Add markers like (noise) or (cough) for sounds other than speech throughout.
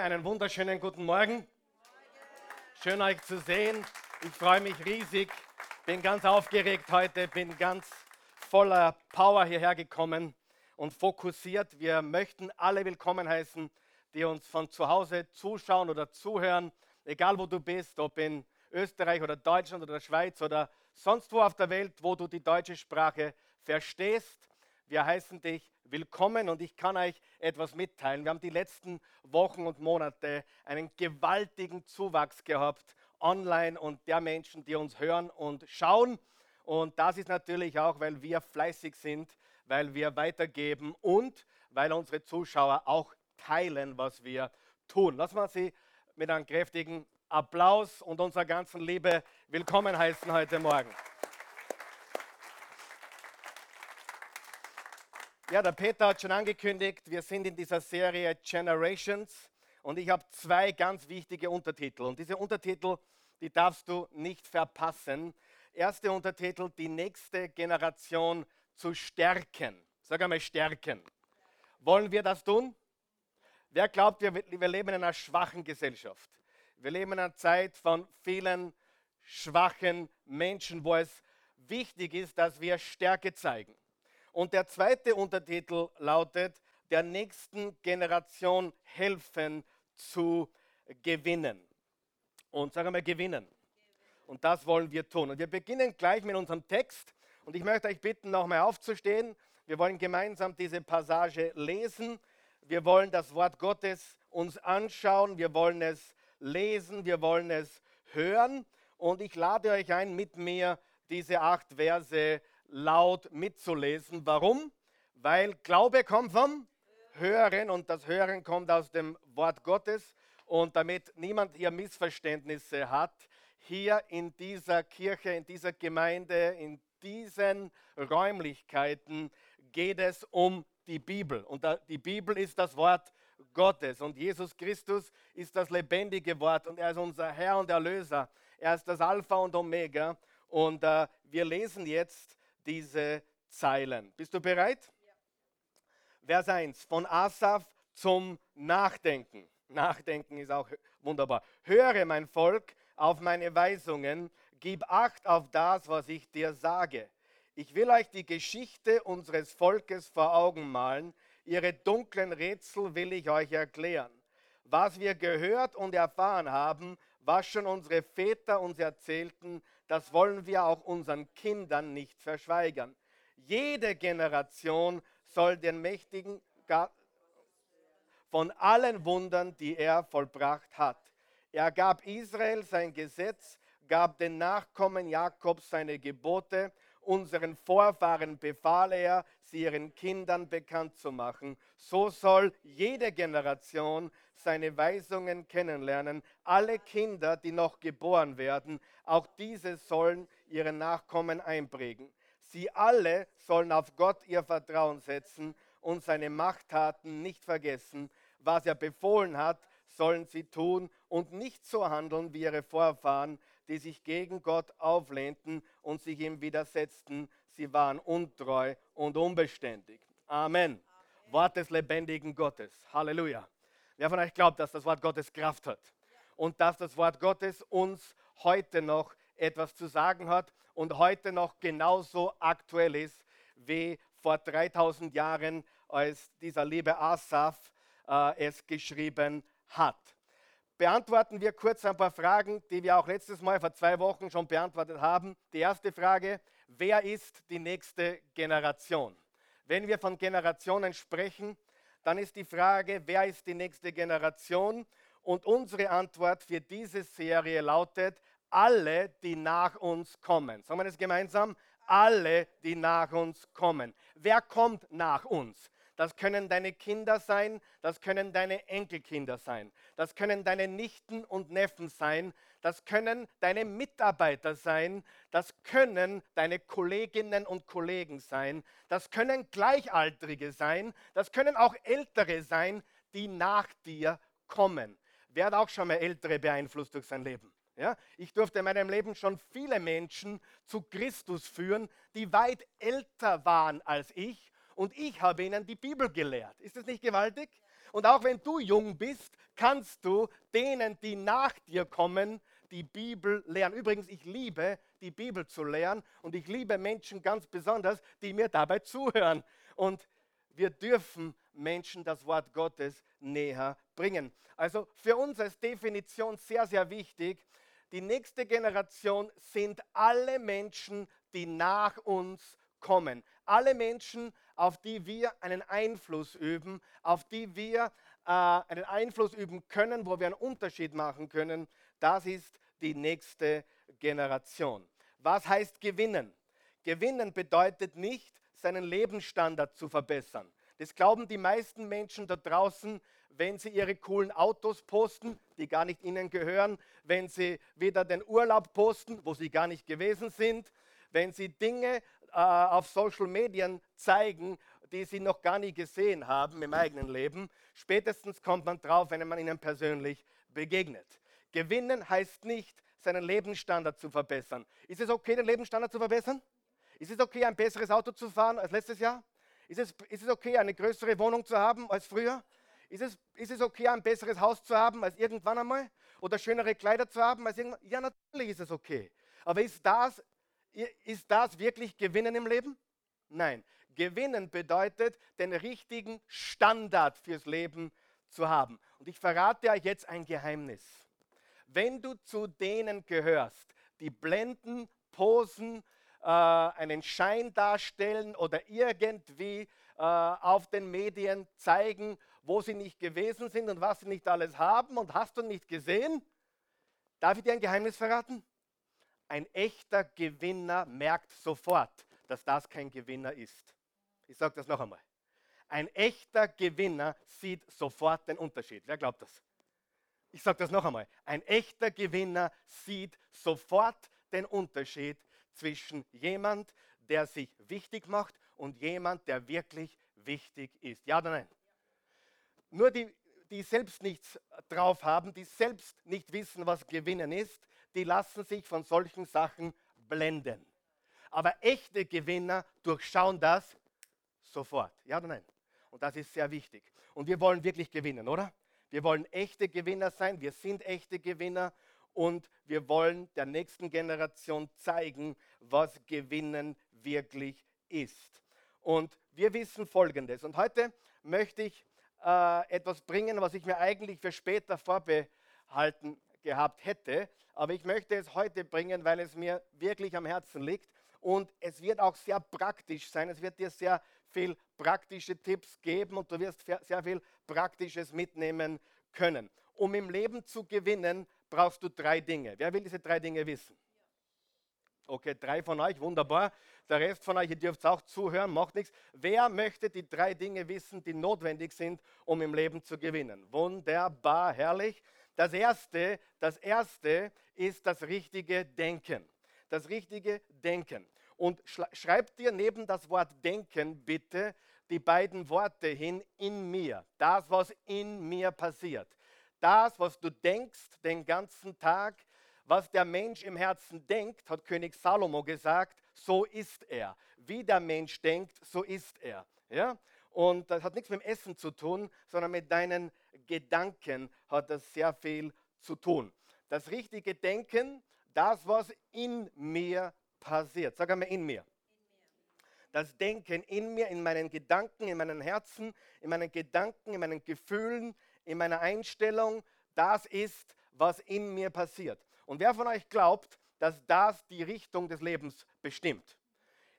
Einen wunderschönen guten Morgen. Schön euch zu sehen. Ich freue mich riesig. Bin ganz aufgeregt heute, bin ganz voller Power hierher gekommen und fokussiert. Wir möchten alle willkommen heißen, die uns von zu Hause zuschauen oder zuhören, egal wo du bist, ob in Österreich oder Deutschland oder der Schweiz oder sonst wo auf der Welt, wo du die deutsche Sprache verstehst. Wir heißen dich willkommen und ich kann euch etwas mitteilen. Wir haben die letzten Wochen und Monate einen gewaltigen Zuwachs gehabt online und der Menschen, die uns hören und schauen. Und das ist natürlich auch, weil wir fleißig sind, weil wir weitergeben und weil unsere Zuschauer auch teilen, was wir tun. Lassen wir sie mit einem kräftigen Applaus und unserer ganzen Liebe willkommen heißen heute Morgen. Ja, der Peter hat schon angekündigt, wir sind in dieser Serie Generations und ich habe zwei ganz wichtige Untertitel. Und diese Untertitel, die darfst du nicht verpassen. Erster Untertitel, die nächste Generation zu stärken. Sag einmal stärken. Wollen wir das tun? Wer glaubt, wir, wir leben in einer schwachen Gesellschaft? Wir leben in einer Zeit von vielen schwachen Menschen, wo es wichtig ist, dass wir Stärke zeigen. Und der zweite Untertitel lautet, der nächsten Generation helfen zu gewinnen. Und sagen wir gewinnen. Und das wollen wir tun. Und wir beginnen gleich mit unserem Text. Und ich möchte euch bitten, nochmal aufzustehen. Wir wollen gemeinsam diese Passage lesen. Wir wollen das Wort Gottes uns anschauen. Wir wollen es lesen. Wir wollen es hören. Und ich lade euch ein, mit mir diese acht Verse laut mitzulesen. Warum? Weil Glaube kommt vom Hören und das Hören kommt aus dem Wort Gottes. Und damit niemand hier Missverständnisse hat, hier in dieser Kirche, in dieser Gemeinde, in diesen Räumlichkeiten geht es um die Bibel. Und die Bibel ist das Wort Gottes. Und Jesus Christus ist das lebendige Wort. Und er ist unser Herr und Erlöser. Er ist das Alpha und Omega. Und äh, wir lesen jetzt diese Zeilen. Bist du bereit? Ja. Vers 1. Von Asaf zum Nachdenken. Nachdenken ist auch wunderbar. Höre, mein Volk, auf meine Weisungen, gib Acht auf das, was ich dir sage. Ich will euch die Geschichte unseres Volkes vor Augen malen. Ihre dunklen Rätsel will ich euch erklären. Was wir gehört und erfahren haben, was schon unsere Väter uns erzählten, das wollen wir auch unseren Kindern nicht verschweigern. Jede Generation soll den mächtigen von allen Wundern, die er vollbracht hat. Er gab Israel sein Gesetz, gab den Nachkommen Jakobs seine Gebote, unseren Vorfahren befahl er, sie ihren Kindern bekannt zu machen. So soll jede Generation seine Weisungen kennenlernen. Alle Kinder, die noch geboren werden, auch diese sollen ihre Nachkommen einprägen. Sie alle sollen auf Gott ihr Vertrauen setzen und seine Machttaten nicht vergessen. Was er befohlen hat, sollen sie tun und nicht so handeln wie ihre Vorfahren, die sich gegen Gott auflehnten und sich ihm widersetzten. Sie waren untreu und unbeständig. Amen. Amen. Wort des lebendigen Gottes. Halleluja. Wer von euch glaubt, dass das Wort Gottes Kraft hat und dass das Wort Gottes uns heute noch etwas zu sagen hat und heute noch genauso aktuell ist wie vor 3000 Jahren, als dieser liebe Asaf äh, es geschrieben hat. Beantworten wir kurz ein paar Fragen, die wir auch letztes Mal vor zwei Wochen schon beantwortet haben. Die erste Frage, wer ist die nächste Generation? Wenn wir von Generationen sprechen, dann ist die Frage, wer ist die nächste Generation? Und unsere Antwort für diese Serie lautet, alle, die nach uns kommen. Sagen wir das gemeinsam? Alle, die nach uns kommen. Wer kommt nach uns? Das können deine Kinder sein, das können deine Enkelkinder sein, das können deine Nichten und Neffen sein, das können deine Mitarbeiter sein, das können deine Kolleginnen und Kollegen sein, das können Gleichaltrige sein, das können auch Ältere sein, die nach dir kommen. Wer hat auch schon mal Ältere beeinflusst durch sein Leben? Ja, ich durfte in meinem Leben schon viele Menschen zu Christus führen, die weit älter waren als ich und ich habe ihnen die Bibel gelehrt. Ist das nicht gewaltig? Und auch wenn du jung bist, kannst du denen, die nach dir kommen, die Bibel lernen. Übrigens, ich liebe die Bibel zu lernen und ich liebe Menschen ganz besonders, die mir dabei zuhören. Und wir dürfen Menschen das Wort Gottes näher bringen. Also für uns als Definition sehr, sehr wichtig, die nächste Generation sind alle Menschen, die nach uns kommen. Alle Menschen, auf die wir einen Einfluss üben, auf die wir äh, einen Einfluss üben können, wo wir einen Unterschied machen können, das ist die nächste Generation. Was heißt gewinnen? Gewinnen bedeutet nicht, seinen Lebensstandard zu verbessern. Das glauben die meisten Menschen da draußen, wenn sie ihre coolen Autos posten, die gar nicht ihnen gehören, wenn sie wieder den Urlaub posten, wo sie gar nicht gewesen sind, wenn sie Dinge äh, auf Social Medien zeigen, die sie noch gar nie gesehen haben im eigenen Leben. Spätestens kommt man drauf, wenn man ihnen persönlich begegnet. Gewinnen heißt nicht, seinen Lebensstandard zu verbessern. Ist es okay, den Lebensstandard zu verbessern? Ist es okay, ein besseres Auto zu fahren als letztes Jahr? Ist es, ist es okay, eine größere Wohnung zu haben als früher? Ist es, ist es okay, ein besseres Haus zu haben als irgendwann einmal? Oder schönere Kleider zu haben als irgendwann? Ja, natürlich ist es okay. Aber ist das, ist das wirklich Gewinnen im Leben? Nein. Gewinnen bedeutet, den richtigen Standard fürs Leben zu haben. Und ich verrate euch jetzt ein Geheimnis. Wenn du zu denen gehörst, die blenden, posen, äh, einen Schein darstellen oder irgendwie äh, auf den Medien zeigen, wo sie nicht gewesen sind und was sie nicht alles haben und hast du nicht gesehen? Darf ich dir ein Geheimnis verraten? Ein echter Gewinner merkt sofort, dass das kein Gewinner ist. Ich sage das noch einmal. Ein echter Gewinner sieht sofort den Unterschied. Wer glaubt das? Ich sage das noch einmal. Ein echter Gewinner sieht sofort den Unterschied zwischen jemand, der sich wichtig macht und jemand, der wirklich wichtig ist. Ja oder nein? Nur die, die selbst nichts drauf haben, die selbst nicht wissen, was Gewinnen ist, die lassen sich von solchen Sachen blenden. Aber echte Gewinner durchschauen das sofort. Ja oder nein? Und das ist sehr wichtig. Und wir wollen wirklich gewinnen, oder? Wir wollen echte Gewinner sein. Wir sind echte Gewinner und wir wollen der nächsten Generation zeigen, was Gewinnen wirklich ist. Und wir wissen Folgendes. Und heute möchte ich äh, etwas bringen, was ich mir eigentlich für später vorbehalten gehabt hätte. Aber ich möchte es heute bringen, weil es mir wirklich am Herzen liegt. Und es wird auch sehr praktisch sein. Es wird dir sehr viel praktische Tipps geben und du wirst sehr viel Praktisches mitnehmen können. Um im Leben zu gewinnen, brauchst du drei Dinge. Wer will diese drei Dinge wissen? Okay, drei von euch, wunderbar. Der Rest von euch, ihr dürft auch zuhören, macht nichts. Wer möchte die drei Dinge wissen, die notwendig sind, um im Leben zu gewinnen? Wunderbar, herrlich. Das erste, das erste ist das richtige Denken. Das richtige Denken. Und schreibt dir neben das Wort denken bitte die beiden Worte hin in mir. Das, was in mir passiert. Das, was du denkst den ganzen Tag, was der Mensch im Herzen denkt, hat König Salomo gesagt, so ist er. Wie der Mensch denkt, so ist er. Ja? Und das hat nichts mit dem Essen zu tun, sondern mit deinen Gedanken hat das sehr viel zu tun. Das richtige Denken, das, was in mir passiert. Sag einmal in mir. Das Denken in mir, in meinen Gedanken, in meinem Herzen, in meinen Gedanken, in meinen Gefühlen, in meiner Einstellung, das ist, was in mir passiert. Und wer von euch glaubt, dass das die Richtung des Lebens bestimmt?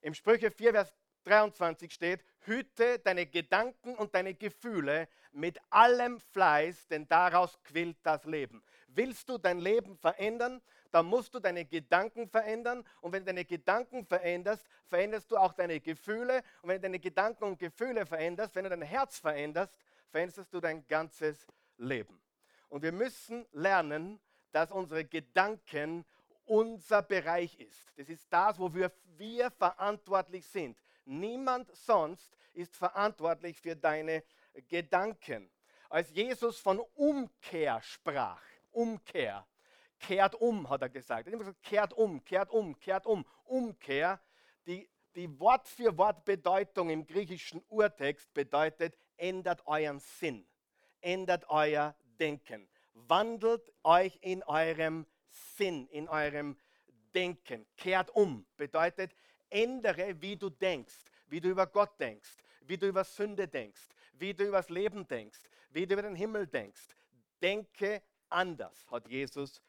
Im Sprüche 4, Vers 23 steht, hüte deine Gedanken und deine Gefühle mit allem Fleiß, denn daraus quillt das Leben. Willst du dein Leben verändern, dann musst du deine Gedanken verändern. Und wenn du deine Gedanken veränderst, veränderst du auch deine Gefühle. Und wenn du deine Gedanken und Gefühle veränderst, wenn du dein Herz veränderst, veränderst du dein ganzes Leben. Und wir müssen lernen, dass unsere Gedanken unser Bereich ist. Das ist das, wofür wir verantwortlich sind. Niemand sonst ist verantwortlich für deine Gedanken. Als Jesus von Umkehr sprach, Umkehr, kehrt um, hat er gesagt. Er hat gesagt, kehrt um, kehrt um, kehrt um. Umkehr, die, die Wort für Wort Bedeutung im griechischen Urtext bedeutet, ändert euren Sinn. ändert euer Denken. Wandelt euch in eurem Sinn, in eurem Denken. Kehrt um. Bedeutet, ändere, wie du denkst, wie du über Gott denkst, wie du über Sünde denkst, wie du über das Leben denkst, wie du über den Himmel denkst. Denke anders, hat Jesus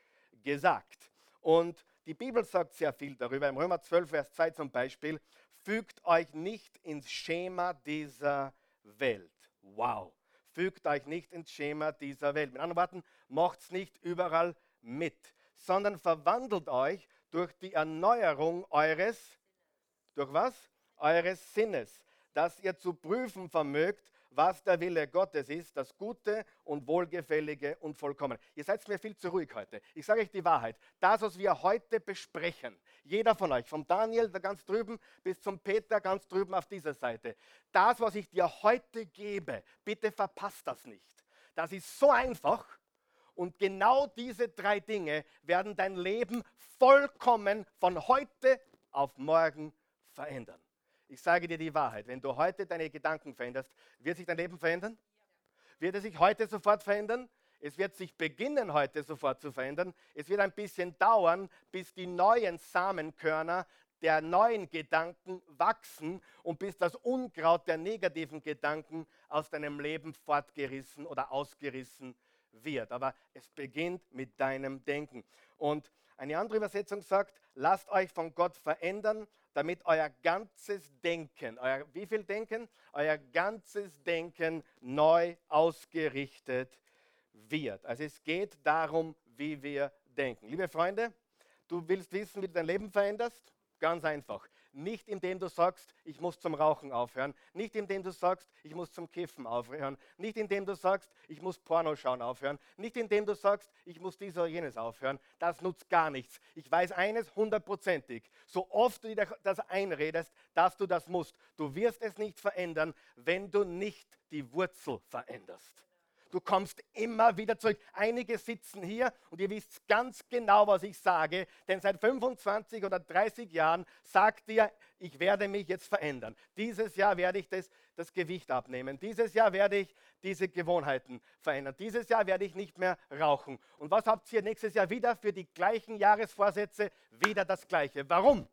gesagt. Und die Bibel sagt sehr viel darüber. Im Römer 12, Vers 2 zum Beispiel, fügt euch nicht ins Schema dieser Welt. Wow. Fügt euch nicht ins Schema dieser Welt. Mit anderen Worten, macht es nicht überall mit, sondern verwandelt euch durch die Erneuerung eures, durch was? Eures Sinnes, dass ihr zu prüfen vermögt, was der Wille Gottes ist, das Gute und Wohlgefällige und Vollkommene. Ihr seid mir viel zu ruhig heute. Ich sage euch die Wahrheit. Das, was wir heute besprechen, jeder von euch, vom Daniel da ganz drüben bis zum Peter ganz drüben auf dieser Seite, das, was ich dir heute gebe, bitte verpasst das nicht. Das ist so einfach. Und genau diese drei Dinge werden dein Leben vollkommen von heute auf morgen verändern. Ich sage dir die Wahrheit. Wenn du heute deine Gedanken veränderst, wird sich dein Leben verändern? Wird es sich heute sofort verändern? Es wird sich beginnen, heute sofort zu verändern. Es wird ein bisschen dauern, bis die neuen Samenkörner der neuen Gedanken wachsen und bis das Unkraut der negativen Gedanken aus deinem Leben fortgerissen oder ausgerissen wird. Aber es beginnt mit deinem Denken. Und eine andere Übersetzung sagt, lasst euch von Gott verändern, damit euer ganzes Denken, euer wie viel Denken? Euer ganzes Denken neu ausgerichtet wird. Also es geht darum, wie wir denken. Liebe Freunde, du willst wissen, wie du dein Leben veränderst? Ganz einfach. Nicht indem du sagst, ich muss zum Rauchen aufhören. Nicht indem du sagst, ich muss zum Kiffen aufhören. Nicht indem du sagst, ich muss Porno schauen aufhören. Nicht indem du sagst, ich muss dies oder jenes aufhören. Das nutzt gar nichts. Ich weiß eines hundertprozentig. So oft du dir das einredest, dass du das musst, du wirst es nicht verändern, wenn du nicht die Wurzel veränderst. Du kommst immer wieder zurück. Einige sitzen hier und ihr wisst ganz genau, was ich sage, denn seit 25 oder 30 Jahren sagt ihr, ich werde mich jetzt verändern. Dieses Jahr werde ich das, das Gewicht abnehmen. Dieses Jahr werde ich diese Gewohnheiten verändern. Dieses Jahr werde ich nicht mehr rauchen. Und was habt ihr nächstes Jahr wieder für die gleichen Jahresvorsätze? Wieder das Gleiche. Warum?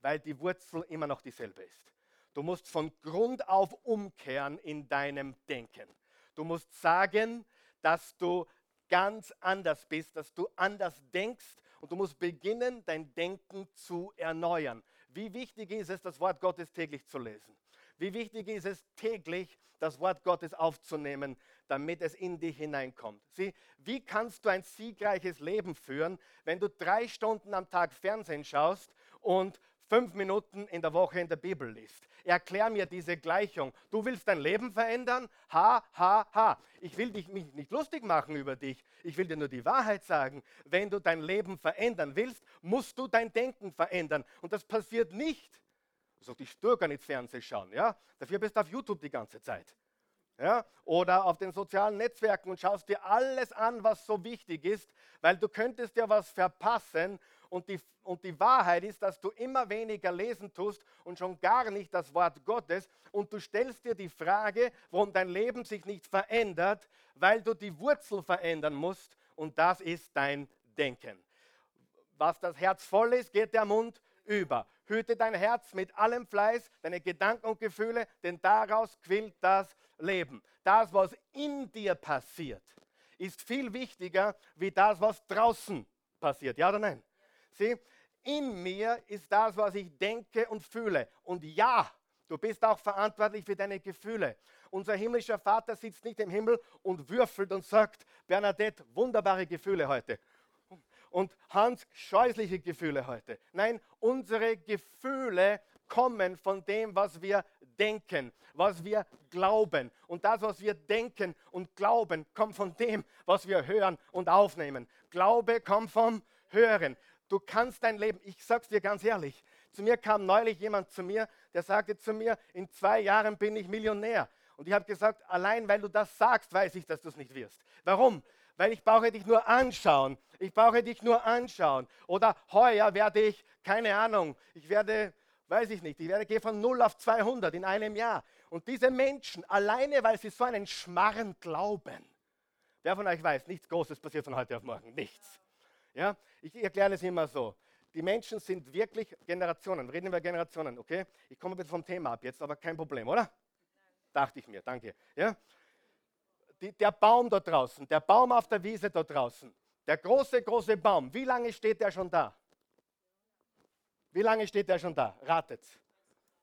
Weil die Wurzel immer noch dieselbe ist. Du musst von Grund auf umkehren in deinem Denken. Du musst sagen, dass du ganz anders bist, dass du anders denkst und du musst beginnen, dein Denken zu erneuern. Wie wichtig ist es, das Wort Gottes täglich zu lesen? Wie wichtig ist es, täglich das Wort Gottes aufzunehmen, damit es in dich hineinkommt? Sieh, wie kannst du ein siegreiches Leben führen, wenn du drei Stunden am Tag Fernsehen schaust und fünf Minuten in der Woche in der Bibel liest. Erklär mir diese Gleichung. Du willst dein Leben verändern? Ha, ha, ha. Ich will dich, mich nicht lustig machen über dich. Ich will dir nur die Wahrheit sagen. Wenn du dein Leben verändern willst, musst du dein Denken verändern. Und das passiert nicht. Also ich tue gar nicht Fernsehen schauen. Ja? Dafür bist du auf YouTube die ganze Zeit. Ja? Oder auf den sozialen Netzwerken und schaust dir alles an, was so wichtig ist, weil du könntest ja was verpassen und die, und die Wahrheit ist, dass du immer weniger lesen tust und schon gar nicht das Wort Gottes. Und du stellst dir die Frage, warum dein Leben sich nicht verändert, weil du die Wurzel verändern musst. Und das ist dein Denken. Was das Herz voll ist, geht der Mund über. Hüte dein Herz mit allem Fleiß, deine Gedanken und Gefühle, denn daraus quillt das Leben. Das, was in dir passiert, ist viel wichtiger wie das, was draußen passiert. Ja oder nein? Sieh, in mir ist das, was ich denke und fühle. Und ja, du bist auch verantwortlich für deine Gefühle. Unser himmlischer Vater sitzt nicht im Himmel und würfelt und sagt, Bernadette, wunderbare Gefühle heute. Und Hans, scheußliche Gefühle heute. Nein, unsere Gefühle kommen von dem, was wir denken, was wir glauben. Und das, was wir denken und glauben, kommt von dem, was wir hören und aufnehmen. Glaube kommt vom Hören. Du kannst dein Leben, ich sag's dir ganz ehrlich, zu mir kam neulich jemand zu mir, der sagte zu mir, in zwei Jahren bin ich Millionär. Und ich habe gesagt, allein weil du das sagst, weiß ich, dass du es nicht wirst. Warum? Weil ich brauche dich nur anschauen. Ich brauche dich nur anschauen. Oder heuer werde ich, keine Ahnung, ich werde, weiß ich nicht, ich werde gehe von 0 auf 200 in einem Jahr. Und diese Menschen, alleine weil sie so einen Schmarren glauben, wer von euch weiß, nichts Großes passiert von heute auf morgen, nichts. Ja? Ich erkläre es immer so. Die Menschen sind wirklich Generationen. Reden wir Generationen, okay? Ich komme ein bisschen vom Thema ab jetzt, aber kein Problem, oder? Nein. Dachte ich mir, danke. Ja? Die, der Baum da draußen, der Baum auf der Wiese da draußen, der große, große Baum, wie lange steht der schon da? Wie lange steht der schon da? Ratet.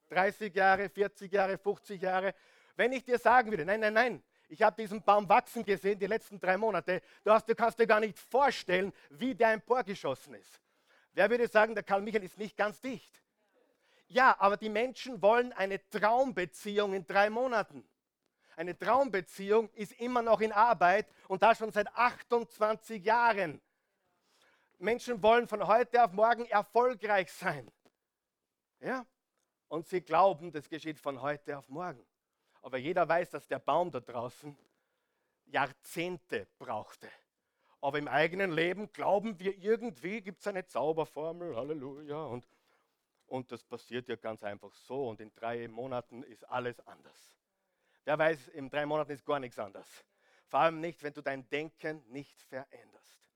30 Jahre, 40 Jahre, 50 Jahre. Wenn ich dir sagen würde, nein, nein, nein, ich habe diesen Baum wachsen gesehen die letzten drei Monate, du, hast, du kannst dir gar nicht vorstellen, wie der emporgeschossen ist. Wer würde sagen, der Karl Michael ist nicht ganz dicht? Ja, aber die Menschen wollen eine Traumbeziehung in drei Monaten. Eine Traumbeziehung ist immer noch in Arbeit und da schon seit 28 Jahren. Menschen wollen von heute auf morgen erfolgreich sein. Ja? Und sie glauben, das geschieht von heute auf morgen. Aber jeder weiß, dass der Baum da draußen Jahrzehnte brauchte. Aber im eigenen Leben glauben wir irgendwie, gibt es eine Zauberformel, Halleluja. Und, und das passiert ja ganz einfach so. Und in drei Monaten ist alles anders. Wer weiß, in drei Monaten ist gar nichts anders. Vor allem nicht, wenn du dein Denken nicht veränderst.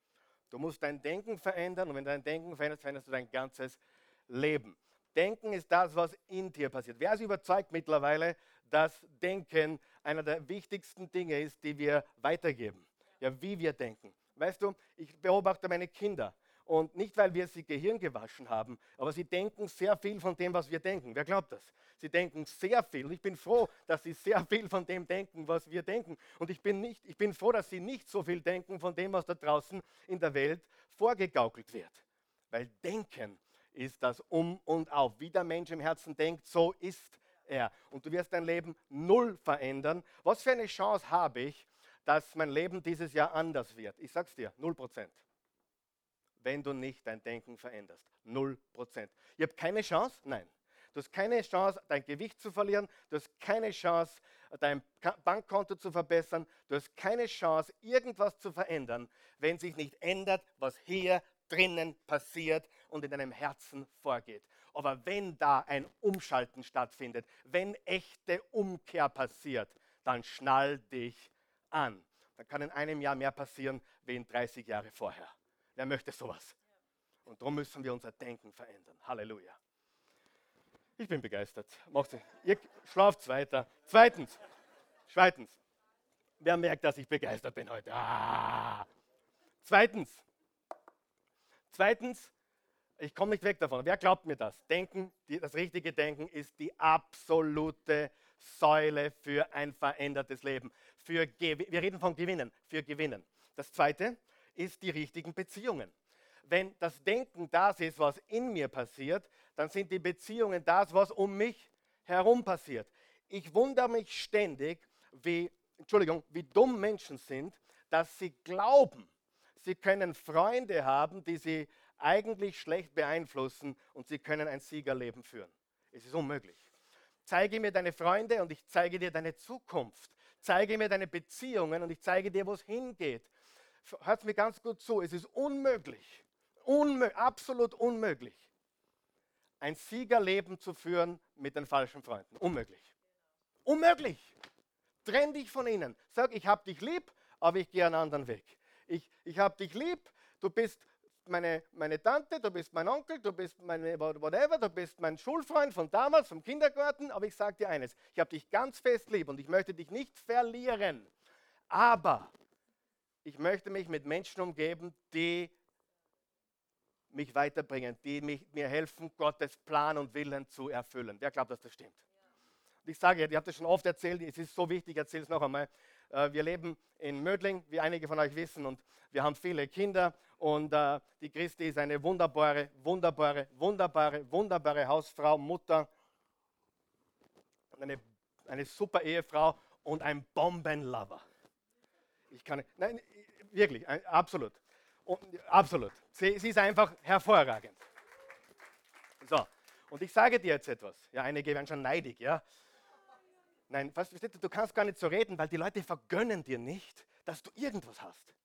Du musst dein Denken verändern und wenn du dein Denken veränderst, veränderst du dein ganzes Leben. Denken ist das, was in dir passiert. Wer ist überzeugt mittlerweile, dass Denken einer der wichtigsten Dinge ist, die wir weitergeben? Ja, wie wir denken. Weißt du, ich beobachte meine Kinder und nicht, weil wir sie Gehirn gewaschen haben, aber sie denken sehr viel von dem, was wir denken. Wer glaubt das? Sie denken sehr viel. Und ich bin froh, dass sie sehr viel von dem denken, was wir denken. Und ich bin, nicht, ich bin froh, dass sie nicht so viel denken von dem, was da draußen in der Welt vorgegaukelt wird. Weil Denken ist das Um und Auf. Wie der Mensch im Herzen denkt, so ist er. Und du wirst dein Leben null verändern. Was für eine Chance habe ich, dass mein Leben dieses Jahr anders wird? Ich sag's dir, null Prozent. Wenn du nicht dein Denken veränderst. Null Prozent. Ich habe keine Chance? Nein. Du hast keine Chance, dein Gewicht zu verlieren. Du hast keine Chance, dein Bankkonto zu verbessern. Du hast keine Chance, irgendwas zu verändern, wenn sich nicht ändert, was hier drinnen passiert und in deinem Herzen vorgeht. Aber wenn da ein Umschalten stattfindet, wenn echte Umkehr passiert, dann schnall dich an. Dann kann in einem Jahr mehr passieren wie in 30 Jahre vorher. Wer möchte sowas? Und darum müssen wir unser Denken verändern. Halleluja. Ich bin begeistert. Macht's, ihr schlaft weiter. Zweitens, zweitens, wer merkt, dass ich begeistert bin heute? Ah. Zweitens, Zweitens, ich komme nicht weg davon. Wer glaubt mir das? Denken, die, das richtige Denken ist die absolute Säule für ein verändertes Leben. Für, wir reden von Gewinnen, für Gewinnen. Das zweite ist die richtigen Beziehungen. Wenn das Denken das ist, was in mir passiert, dann sind die Beziehungen das, was um mich herum passiert. Ich wundere mich ständig, wie, Entschuldigung, wie dumm Menschen sind, dass sie glauben, Sie können Freunde haben, die Sie eigentlich schlecht beeinflussen und Sie können ein Siegerleben führen. Es ist unmöglich. Zeige mir deine Freunde und ich zeige dir deine Zukunft. Zeige mir deine Beziehungen und ich zeige dir, wo es hingeht. Hört mir ganz gut zu. Es ist unmöglich, unmö absolut unmöglich, ein Siegerleben zu führen mit den falschen Freunden. Unmöglich. Unmöglich. Trenn dich von ihnen. Sag, ich habe dich lieb, aber ich gehe einen anderen Weg ich, ich habe dich lieb, du bist meine, meine Tante, du bist mein Onkel, du bist meine whatever, du bist mein Schulfreund von damals, vom Kindergarten, aber ich sage dir eines, ich habe dich ganz fest lieb und ich möchte dich nicht verlieren. Aber ich möchte mich mit Menschen umgeben, die mich weiterbringen, die mich, mir helfen, Gottes Plan und Willen zu erfüllen. Wer glaubt, dass das stimmt? Und ich sage, ihr habt das schon oft erzählt, es ist so wichtig, ich erzähle es noch einmal. Äh, wir leben in Mödling, wie einige von euch wissen, und wir haben viele Kinder. Und äh, die Christi ist eine wunderbare, wunderbare, wunderbare, wunderbare Hausfrau, Mutter, eine, eine super Ehefrau und ein Bombenlover. Ich kann, nein, wirklich, absolut. Absolut. Sie, sie ist einfach hervorragend. So, und ich sage dir jetzt etwas. Ja, einige werden schon neidig, ja. Nein, du, kannst gar nicht so reden, weil die Leute vergönnen dir nicht, dass du irgendwas hast.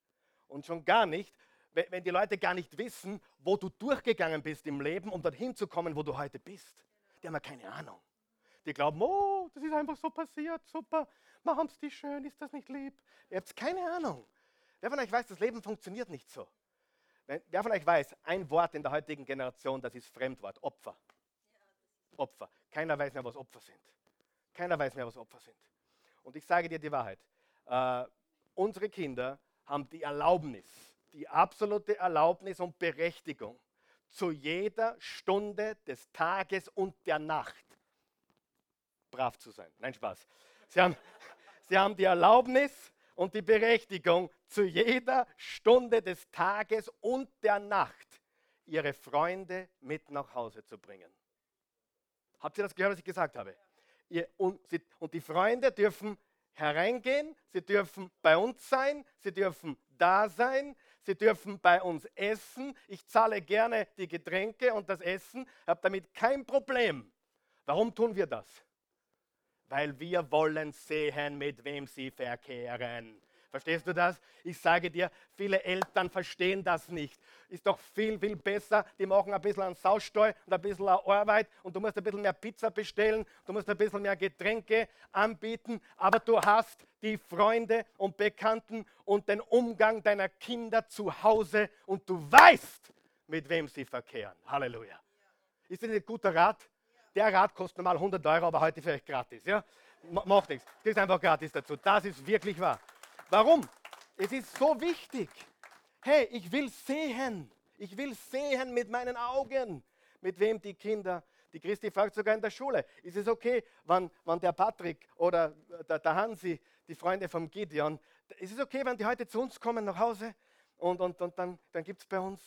Und schon gar nicht, wenn die Leute gar nicht wissen, wo du durchgegangen bist im Leben, um dorthin zu kommen, wo du heute bist. Die haben ja keine Ahnung. Die glauben, oh, das ist einfach so passiert, super, machen Sie die schön, ist das nicht lieb? Ihr habt keine Ahnung. Wer von euch weiß, das Leben funktioniert nicht so. Wer von euch weiß, ein Wort in der heutigen Generation, das ist Fremdwort, Opfer. Opfer. Keiner weiß mehr, was Opfer sind. Keiner weiß mehr, was Opfer sind. Und ich sage dir die Wahrheit. Äh, unsere Kinder haben die Erlaubnis, die absolute Erlaubnis und Berechtigung, zu jeder Stunde des Tages und der Nacht brav zu sein. Nein, Spaß. Sie haben, sie haben die Erlaubnis und die Berechtigung, zu jeder Stunde des Tages und der Nacht ihre Freunde mit nach Hause zu bringen. Habt ihr das gehört, was ich gesagt habe? Ihr, und, sie, und die Freunde dürfen hereingehen, sie dürfen bei uns sein, sie dürfen da sein, sie dürfen bei uns essen. Ich zahle gerne die Getränke und das Essen, habe damit kein Problem. Warum tun wir das? Weil wir wollen sehen, mit wem sie verkehren. Verstehst du das? Ich sage dir, viele Eltern verstehen das nicht. Ist doch viel, viel besser. Die machen ein bisschen einen Saustall und ein bisschen Arbeit und du musst ein bisschen mehr Pizza bestellen, du musst ein bisschen mehr Getränke anbieten, aber du hast die Freunde und Bekannten und den Umgang deiner Kinder zu Hause und du weißt, mit wem sie verkehren. Halleluja. Ist das ein guter Rat? Der Rat kostet normal 100 Euro, aber heute vielleicht gratis. Ja? Macht nichts. Das ist einfach gratis dazu. Das ist wirklich wahr. Warum? Es ist so wichtig. Hey, ich will sehen. Ich will sehen mit meinen Augen, mit wem die Kinder, die Christi fragt sogar in der Schule, ist es okay, wenn, wenn der Patrick oder der, der Hansi, die Freunde vom Gideon, ist es okay, wenn die heute zu uns kommen nach Hause und, und, und dann, dann gibt es bei uns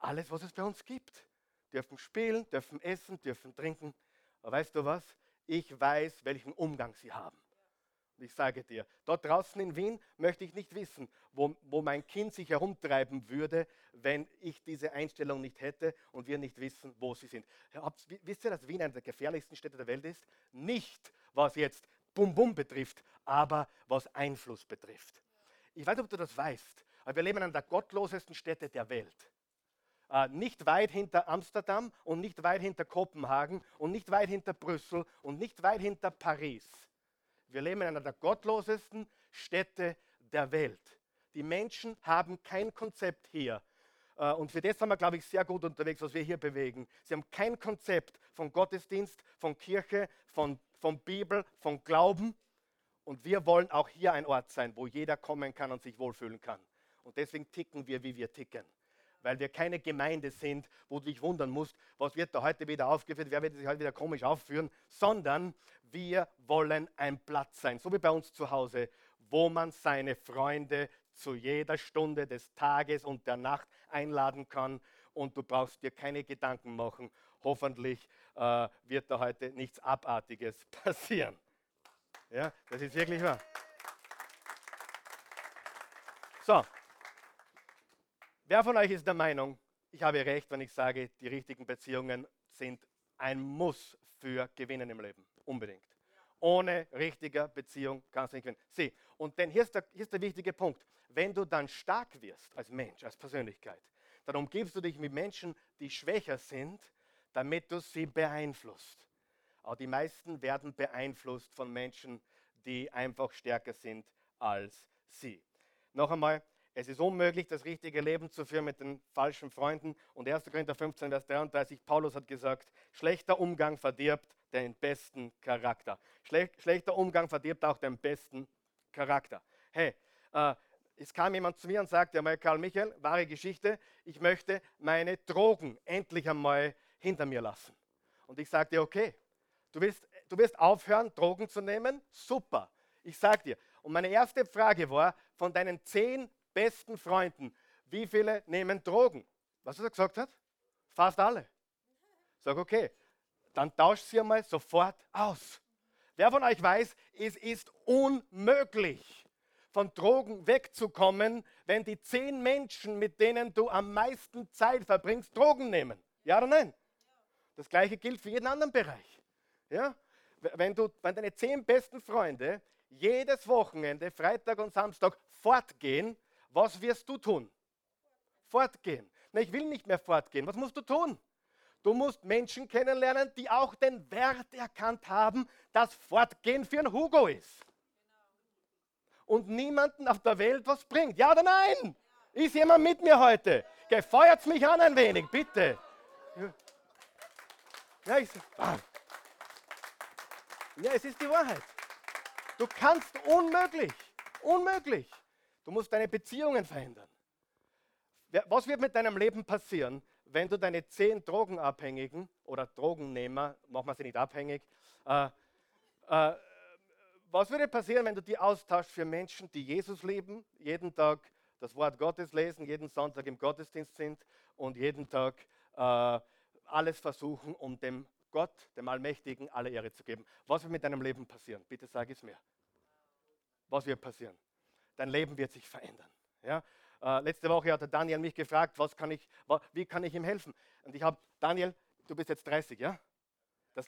alles, was es bei uns gibt. Dürfen spielen, dürfen essen, dürfen trinken. Aber weißt du was? Ich weiß, welchen Umgang sie haben. Und ich sage dir, dort draußen in Wien möchte ich nicht wissen, wo, wo mein Kind sich herumtreiben würde, wenn ich diese Einstellung nicht hätte und wir nicht wissen, wo sie sind. Wisst ihr, dass Wien eine der gefährlichsten Städte der Welt ist? Nicht, was jetzt Bum Bum betrifft, aber was Einfluss betrifft. Ich weiß nicht, ob du das weißt, aber wir leben in einer der gottlosesten Städte der Welt. Äh, nicht weit hinter Amsterdam und nicht weit hinter Kopenhagen und nicht weit hinter Brüssel und nicht weit hinter Paris wir leben in einer der gottlosesten Städte der Welt. Die Menschen haben kein Konzept hier. Äh, und für das sind wir, glaube ich, sehr gut unterwegs, was wir hier bewegen. Sie haben kein Konzept von Gottesdienst, von Kirche, von, von Bibel, von Glauben. Und wir wollen auch hier ein Ort sein, wo jeder kommen kann und sich wohlfühlen kann. Und deswegen ticken wir, wie wir ticken weil wir keine Gemeinde sind, wo du dich wundern musst, was wird da heute wieder aufgeführt, wer wird sich heute wieder komisch aufführen, sondern wir wollen ein Platz sein, so wie bei uns zu Hause, wo man seine Freunde zu jeder Stunde des Tages und der Nacht einladen kann und du brauchst dir keine Gedanken machen. Hoffentlich äh, wird da heute nichts Abartiges (laughs) passieren. Ja, das ist wirklich wahr. So, Wer von euch ist der Meinung, ich habe recht, wenn ich sage, die richtigen Beziehungen sind ein Muss für Gewinnen im Leben? Unbedingt. Ohne richtige Beziehung kannst du nicht gewinnen. Sieh, und denn hier ist, der, hier ist der wichtige Punkt. Wenn du dann stark wirst als Mensch, als Persönlichkeit, dann umgibst du dich mit Menschen, die schwächer sind, damit du sie beeinflusst. Aber die meisten werden beeinflusst von Menschen, die einfach stärker sind als sie. Noch einmal, es ist unmöglich, das richtige Leben zu führen mit den falschen Freunden. Und 1. Korinther 15, Vers 33, Paulus hat gesagt, schlechter Umgang verdirbt den besten Charakter. schlechter Umgang verdirbt auch den besten Charakter. Hey, äh, es kam jemand zu mir und sagte einmal, Karl Michael, wahre Geschichte, ich möchte meine Drogen endlich einmal hinter mir lassen. Und ich sagte, okay, du willst, du wirst aufhören, Drogen zu nehmen? Super. Ich sage dir. Und meine erste Frage war, von deinen zehn besten Freunden, wie viele nehmen Drogen? Was er gesagt hat? Fast alle. Sag, okay, dann tauscht sie einmal sofort aus. Wer von euch weiß, es ist unmöglich, von Drogen wegzukommen, wenn die zehn Menschen, mit denen du am meisten Zeit verbringst, Drogen nehmen. Ja oder nein? Das gleiche gilt für jeden anderen Bereich. Ja? Wenn, du, wenn deine zehn besten Freunde jedes Wochenende, Freitag und Samstag, fortgehen, was wirst du tun? Fortgehen. Na, ich will nicht mehr fortgehen. Was musst du tun? Du musst Menschen kennenlernen, die auch den Wert erkannt haben, dass Fortgehen für ein Hugo ist. Und niemanden auf der Welt was bringt. Ja oder nein? Ist jemand mit mir heute? Gefeuert mich an ein wenig, bitte. Ja, ich, ah. ja, es ist die Wahrheit. Du kannst unmöglich, unmöglich. Du musst deine Beziehungen verändern. Was wird mit deinem Leben passieren, wenn du deine zehn Drogenabhängigen oder Drogennehmer, machen wir sie nicht abhängig, äh, äh, was würde passieren, wenn du die austauschst für Menschen, die Jesus lieben, jeden Tag das Wort Gottes lesen, jeden Sonntag im Gottesdienst sind und jeden Tag äh, alles versuchen, um dem Gott, dem Allmächtigen, alle Ehre zu geben. Was wird mit deinem Leben passieren? Bitte sag es mir. Was wird passieren? Dein Leben wird sich verändern. Ja? Äh, letzte Woche hat der Daniel mich gefragt, was kann ich, wie kann ich ihm helfen? Und ich habe, Daniel, du bist jetzt 30, ja? Das,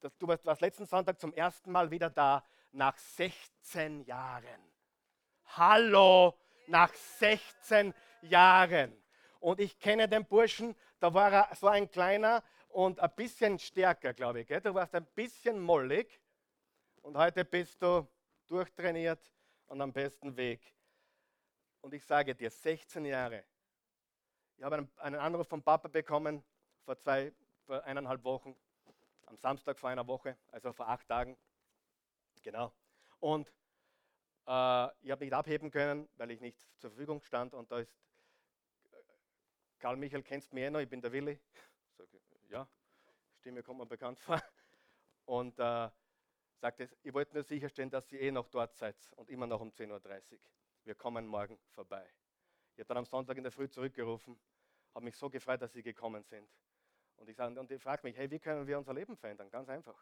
das, du warst letzten Sonntag zum ersten Mal wieder da, nach 16 Jahren. Hallo, nach 16 Jahren. Und ich kenne den Burschen, da war er so ein kleiner und ein bisschen stärker, glaube ich. Gell? Du warst ein bisschen mollig und heute bist du durchtrainiert und am besten Weg. Und ich sage dir, 16 Jahre. Ich habe einen, einen Anruf vom Papa bekommen vor zwei, vor eineinhalb Wochen, am Samstag vor einer Woche, also vor acht Tagen. Genau. Und äh, ich habe nicht abheben können, weil ich nicht zur Verfügung stand. Und da ist, äh, Karl Michael, kennst du mich eh noch, ich bin der Willi. Sag, ja, Stimme kommt mir bekannt (laughs) vor. Und äh, sagte, ich wollte nur sicherstellen, dass ihr eh noch dort seid und immer noch um 10.30 Uhr. Wir kommen morgen vorbei. Ich habe dann am Sonntag in der Früh zurückgerufen, habe mich so gefreut, dass sie gekommen sind. Und ich, sage, und ich frage mich, hey, wie können wir unser Leben verändern? Ganz einfach.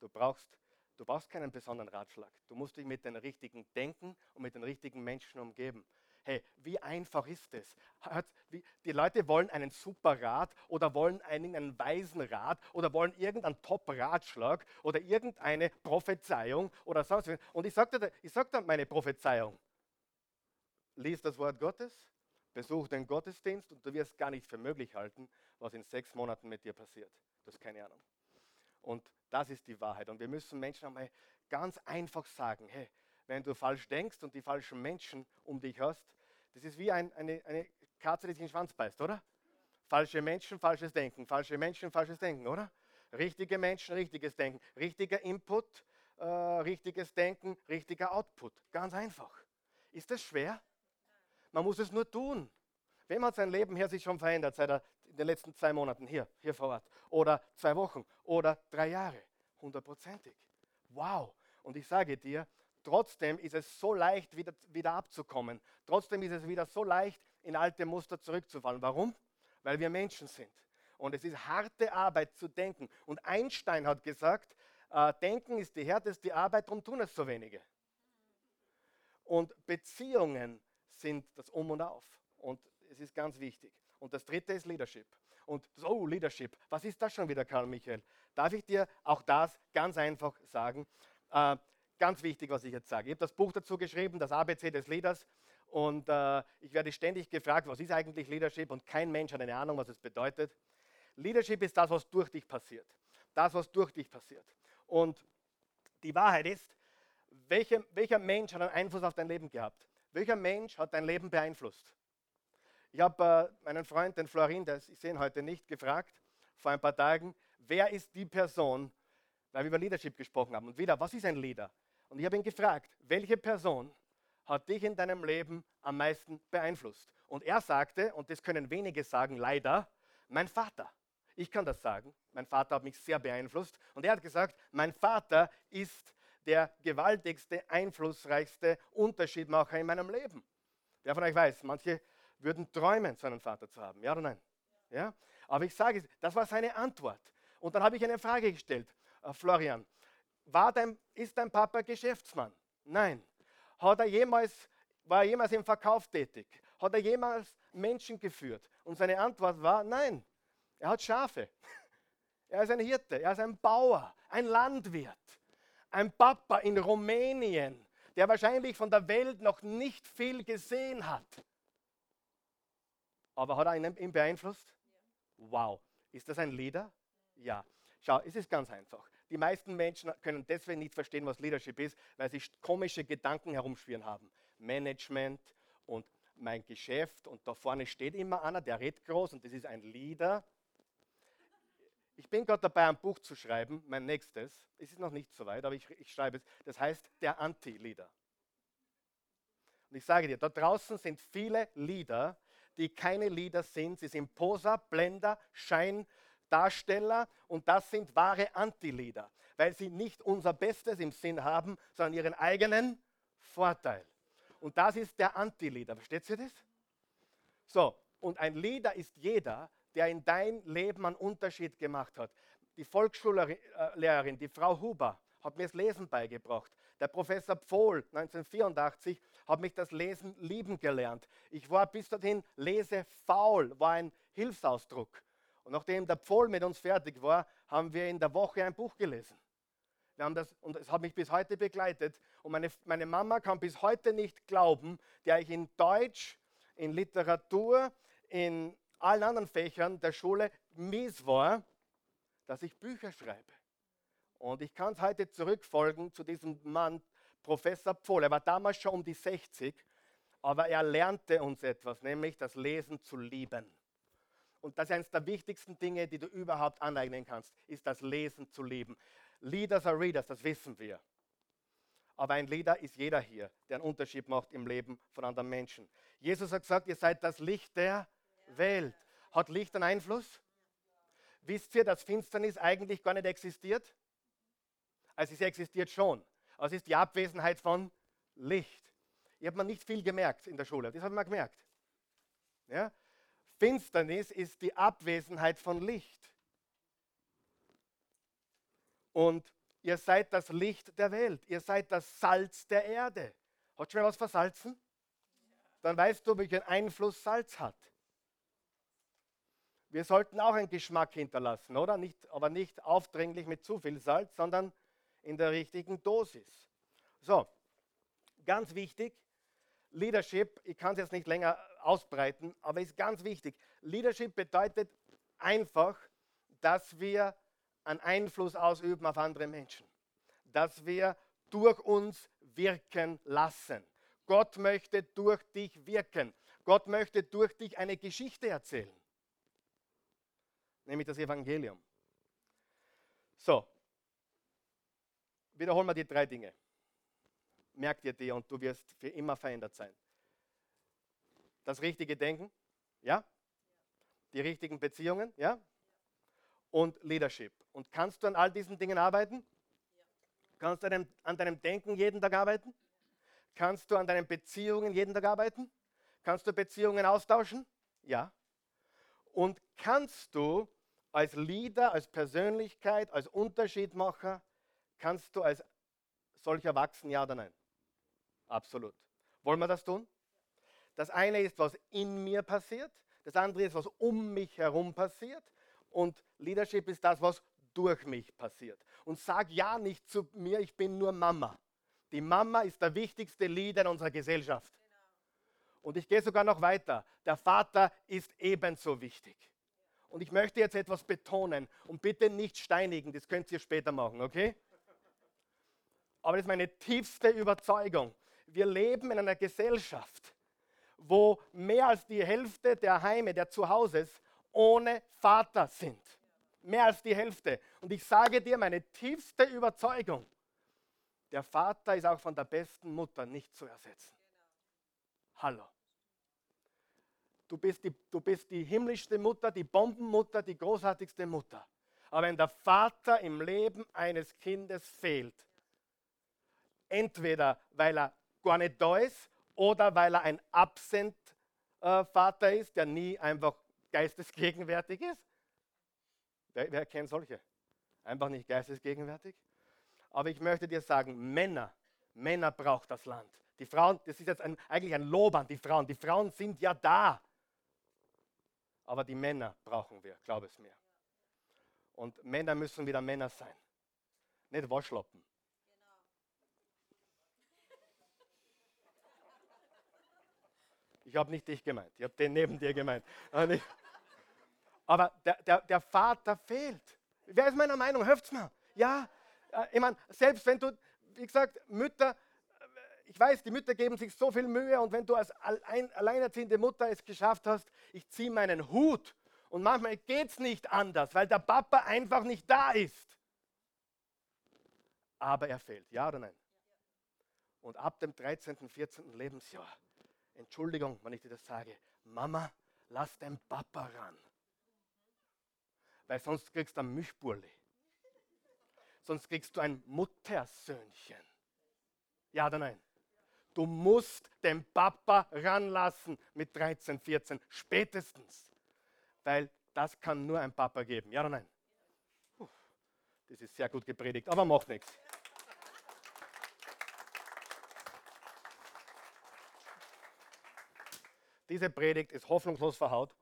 Du brauchst Du brauchst keinen besonderen Ratschlag. Du musst dich mit den richtigen Denken und mit den richtigen Menschen umgeben. Hey, wie einfach ist es? Die Leute wollen einen super Rat oder wollen einen weisen Rat oder wollen irgendeinen Top-Ratschlag oder irgendeine Prophezeiung oder sonst was. Und ich dir, ich sag dir meine Prophezeiung. Lies das Wort Gottes, besuch den Gottesdienst und du wirst gar nicht für möglich halten, was in sechs Monaten mit dir passiert. Du hast keine Ahnung. Und das ist die Wahrheit. Und wir müssen Menschen einmal ganz einfach sagen, hey, wenn du falsch denkst und die falschen Menschen um dich hast, das ist wie ein, eine, eine Katze, die sich den Schwanz beißt, oder? Falsche Menschen, falsches Denken, falsche Menschen, falsches Denken, oder? Richtige Menschen, richtiges Denken, richtiger Input, äh, richtiges Denken, richtiger Output. Ganz einfach. Ist das schwer? Man muss es nur tun. Wem hat sein Leben hier sich schon verändert, seit den letzten zwei Monaten hier, hier vor Ort? Oder zwei Wochen? Oder drei Jahre? Hundertprozentig. Wow. Und ich sage dir, trotzdem ist es so leicht, wieder, wieder abzukommen. Trotzdem ist es wieder so leicht, in alte Muster zurückzufallen. Warum? Weil wir Menschen sind. Und es ist harte Arbeit zu denken. Und Einstein hat gesagt, äh, Denken ist die härteste Arbeit, darum tun es so wenige. Und Beziehungen sind das Um und Auf. Und es ist ganz wichtig. Und das dritte ist Leadership. Und so, Leadership, was ist das schon wieder, Karl Michael? Darf ich dir auch das ganz einfach sagen? Äh, ganz wichtig, was ich jetzt sage. Ich habe das Buch dazu geschrieben, das ABC des Leaders. Und äh, ich werde ständig gefragt, was ist eigentlich Leadership? Und kein Mensch hat eine Ahnung, was es bedeutet. Leadership ist das, was durch dich passiert. Das, was durch dich passiert. Und die Wahrheit ist, welcher, welcher Mensch hat einen Einfluss auf dein Leben gehabt? Welcher Mensch hat dein Leben beeinflusst? Ich habe äh, meinen Freund, den Florin, der, ich sehe ihn heute nicht, gefragt, vor ein paar Tagen, wer ist die Person, weil wir über Leadership gesprochen haben. Und wieder, was ist ein Leader? Und ich habe ihn gefragt, welche Person hat dich in deinem Leben am meisten beeinflusst? Und er sagte, und das können wenige sagen, leider, mein Vater. Ich kann das sagen. Mein Vater hat mich sehr beeinflusst. Und er hat gesagt, mein Vater ist der gewaltigste, einflussreichste Unterschiedmacher in meinem Leben. Wer von euch weiß, manche würden träumen, so einen Vater zu haben. Ja oder nein? Ja? Aber ich sage, das war seine Antwort. Und dann habe ich eine Frage gestellt. Äh, Florian, war dein, ist dein Papa Geschäftsmann? Nein. Hat er jemals, war er jemals im Verkauf tätig? Hat er jemals Menschen geführt? Und seine Antwort war, nein. Er hat Schafe. (laughs) Er ist ein Hirte, er ist ein Bauer, ein Landwirt, ein Papa in Rumänien, der wahrscheinlich von der Welt noch nicht viel gesehen hat. Aber hat er ihn beeinflusst? Wow. Ist das ein Leader? Ja. Schau, es ist ganz einfach. Die meisten Menschen können deswegen nicht verstehen, was Leadership ist, weil sie komische Gedanken herumschwirren haben. Management und mein Geschäft und da vorne steht immer einer, der redet groß und das ist ein Leader. Ich bin gerade dabei, ein Buch zu schreiben, mein nächstes. Es ist noch nicht so weit, aber ich, ich schreibe es. Das heißt Der Anti-Leader. Und ich sage dir, da draußen sind viele Leader, die keine Leader sind. Sie sind Poser, Blender, Scheindarsteller und das sind wahre Anti-Leader, weil sie nicht unser Bestes im Sinn haben, sondern ihren eigenen Vorteil. Und das ist der Anti-Leader. Versteht ihr das? So, und ein Leader ist jeder, der in dein Leben einen Unterschied gemacht hat. Die Volksschullehrerin, die Frau Huber, hat mir das Lesen beigebracht. Der Professor Pfohl 1984 hat mich das Lesen lieben gelernt. Ich war bis dorthin lesefaul, war ein Hilfsausdruck. Und nachdem der Pfohl mit uns fertig war, haben wir in der Woche ein Buch gelesen. Wir haben das, und es hat mich bis heute begleitet. Und meine, meine Mama kann bis heute nicht glauben, der ich in Deutsch, in Literatur, in allen anderen Fächern der Schule mies war, dass ich Bücher schreibe. Und ich kann es heute zurückfolgen zu diesem Mann, Professor Pfohl. Er war damals schon um die 60, aber er lernte uns etwas, nämlich das Lesen zu lieben. Und das ist eines der wichtigsten Dinge, die du überhaupt aneignen kannst, ist das Lesen zu lieben. Leaders are Readers, das wissen wir. Aber ein Leader ist jeder hier, der einen Unterschied macht im Leben von anderen Menschen. Jesus hat gesagt, ihr seid das Licht der Welt. Hat Licht einen Einfluss? Wisst ihr, dass Finsternis eigentlich gar nicht existiert? Also sie existiert schon. Aber es ist die Abwesenheit von Licht. Ich habe mir nicht viel gemerkt in der Schule. Das habe ich mal gemerkt. Ja? Finsternis ist die Abwesenheit von Licht. Und ihr seid das Licht der Welt. Ihr seid das Salz der Erde. Hat schon mal was versalzen? Dann weißt du, welchen Einfluss Salz hat. Wir sollten auch einen Geschmack hinterlassen, oder? Nicht, aber nicht aufdringlich mit zu viel Salz, sondern in der richtigen Dosis. So, ganz wichtig, Leadership, ich kann es jetzt nicht länger ausbreiten, aber ist ganz wichtig. Leadership bedeutet einfach, dass wir einen Einfluss ausüben auf andere Menschen, dass wir durch uns wirken lassen. Gott möchte durch dich wirken. Gott möchte durch dich eine Geschichte erzählen, nämlich das Evangelium. So, wiederholen wir die drei Dinge. Merk dir die und du wirst für immer verändert sein. Das richtige Denken, ja? Die richtigen Beziehungen, ja? Und Leadership. Und kannst du an all diesen Dingen arbeiten? Kannst du an deinem, an deinem Denken jeden Tag arbeiten? Kannst du an deinen Beziehungen jeden Tag arbeiten? Kannst du Beziehungen austauschen? Ja. Und kannst du als Leader, als Persönlichkeit, als Unterschiedmacher Kannst du als solcher wachsen, ja oder nein? Absolut. Wollen wir das tun? Das eine ist, was in mir passiert, das andere ist, was um mich herum passiert und Leadership ist das, was durch mich passiert. Und sag ja nicht zu mir, ich bin nur Mama. Die Mama ist der wichtigste Leader in unserer Gesellschaft. Und ich gehe sogar noch weiter. Der Vater ist ebenso wichtig. Und ich möchte jetzt etwas betonen und bitte nicht steinigen, das könnt ihr später machen, okay? aber das ist meine tiefste Überzeugung. Wir leben in einer Gesellschaft, wo mehr als die Hälfte der Heime, der Zuhauses, ohne Vater sind. Mehr als die Hälfte. Und ich sage dir meine tiefste Überzeugung, der Vater ist auch von der besten Mutter nicht zu ersetzen. Hallo. Du bist, die, du bist die himmlischste Mutter, die Bombenmutter, die großartigste Mutter. Aber wenn der Vater im Leben eines Kindes fehlt, entweder weil er gar nicht da ist oder weil er ein Absent-Vater ist, der nie einfach geistesgegenwärtig ist. Wer, wer kennt solche? Einfach nicht geistesgegenwärtig. Aber ich möchte dir sagen, Männer, Männer braucht das Land. Die Frauen, das ist jetzt ein, eigentlich ein Lob an die Frauen. Die Frauen sind ja da. Aber die Männer brauchen wir, glaub es mir. Und Männer müssen wieder Männer sein. Nicht Waschlappen. Ich habe nicht dich gemeint, ich habe den neben dir gemeint. Aber Aber der, der, der Vater fehlt. Wer ist meiner Meinung? Helft's mir. Ja, äh, ich meine, selbst wenn du, wie gesagt, Mütter, äh, ich weiß, die Mütter geben sich so viel Mühe und wenn du als alleinerziehende Mutter es geschafft hast, ich ziehe meinen Hut und manchmal geht es nicht anders, weil der Papa einfach nicht da ist. Aber er fehlt, ja oder nein? Und ab dem 13., 14. Lebensjahr, Entschuldigung, wenn ich dir das sage, Mama, lass den Papa ran. Weil sonst kriegst du ein Milchburli. Sonst kriegst du ein Muttersöhnchen. Ja oder nein? Du musst den Papa ranlassen mit 13, 14, spätestens weil das kann nur ein Papa geben. Ja oder nein? Puh, das ist sehr gut gepredigt, aber macht nichts. Diese Predigt ist hoffnungslos verhaut.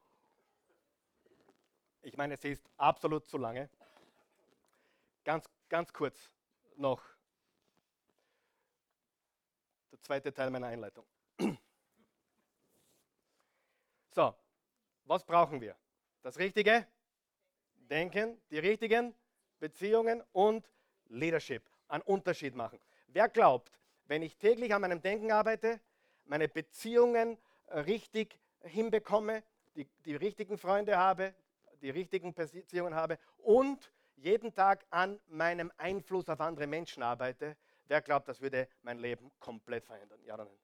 Ich meine, sie ist absolut zu lange. Ganz, ganz kurz noch der zweite Teil meiner Einleitung. (clears throat) So, was brauchen wir? Das richtige Denken, die richtigen Beziehungen und Leadership. Einen Unterschied machen. Wer glaubt, wenn ich täglich an meinem Denken arbeite, meine Beziehungen richtig hinbekomme, die, die richtigen Freunde habe, die richtigen Beziehungen habe und jeden Tag an meinem Einfluss auf andere Menschen arbeite, wer glaubt, das würde mein Leben komplett verändern? Ja oder nein?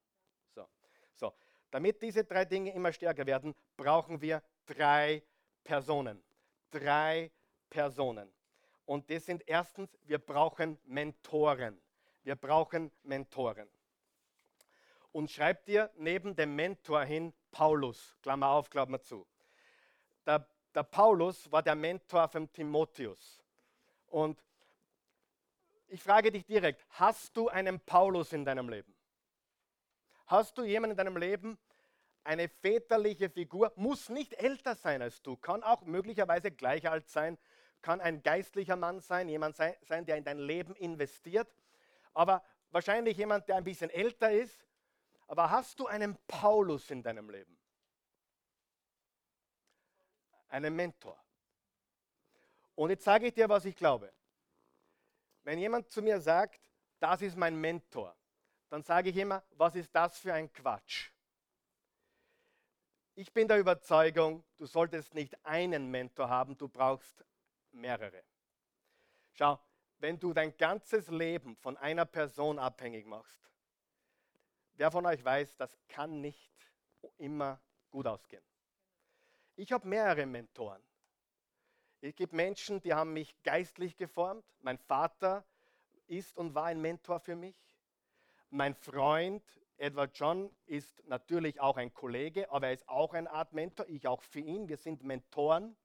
So. so. Damit diese drei Dinge immer stärker werden, brauchen wir drei Personen. Drei Personen. Und das sind erstens, wir brauchen Mentoren. Wir brauchen Mentoren. Und schreibt dir neben dem Mentor hin Paulus, Klammer auf, Klammer zu. Der, der Paulus war der Mentor von Timotheus. Und ich frage dich direkt, hast du einen Paulus in deinem Leben? Hast du jemanden in deinem Leben, eine väterliche Figur, muss nicht älter sein als du, kann auch möglicherweise gleich alt sein, kann ein geistlicher Mann sein, jemand sein, der in dein Leben investiert, aber wahrscheinlich jemand, der ein bisschen älter ist. Aber hast du einen Paulus in deinem Leben? Einen Mentor. Und jetzt sage ich dir, was ich glaube. Wenn jemand zu mir sagt, das ist mein Mentor, dann sage ich immer, was ist das für ein Quatsch? Ich bin der Überzeugung, du solltest nicht einen Mentor haben, du brauchst mehrere. Schau, wenn du dein ganzes Leben von einer Person abhängig machst, wer von euch weiß, das kann nicht immer gut ausgehen. Ich habe mehrere Mentoren. Es gibt Menschen, die haben mich geistlich geformt. Mein Vater ist und war ein Mentor für mich. Mein Freund Edward John ist natürlich auch ein Kollege, aber er ist auch eine Art Mentor, ich auch für ihn. Wir sind Mentoren.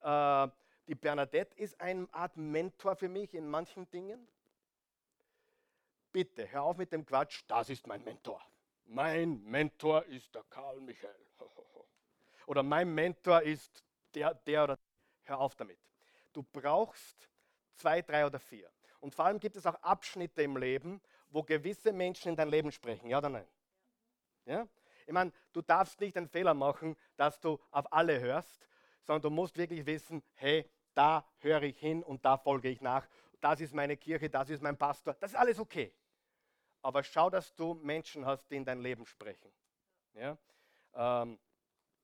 Äh, die Bernadette ist eine Art Mentor für mich in manchen Dingen. Bitte, hör auf mit dem Quatsch, das ist mein Mentor. Mein Mentor ist der Karl Michael. (laughs) Oder mein Mentor ist der, der oder hör auf damit. Du brauchst zwei, drei oder vier. Und vor allem gibt es auch Abschnitte im Leben, wo gewisse Menschen in dein Leben sprechen, ja oder nein? Ja? Ich meine, du darfst nicht den Fehler machen, dass du auf alle hörst, sondern du musst wirklich wissen, hey, da höre ich hin und da folge ich nach. Das ist meine Kirche, das ist mein Pastor, das ist alles okay. Aber schau, dass du Menschen hast, die in dein Leben sprechen. Ja? Ähm,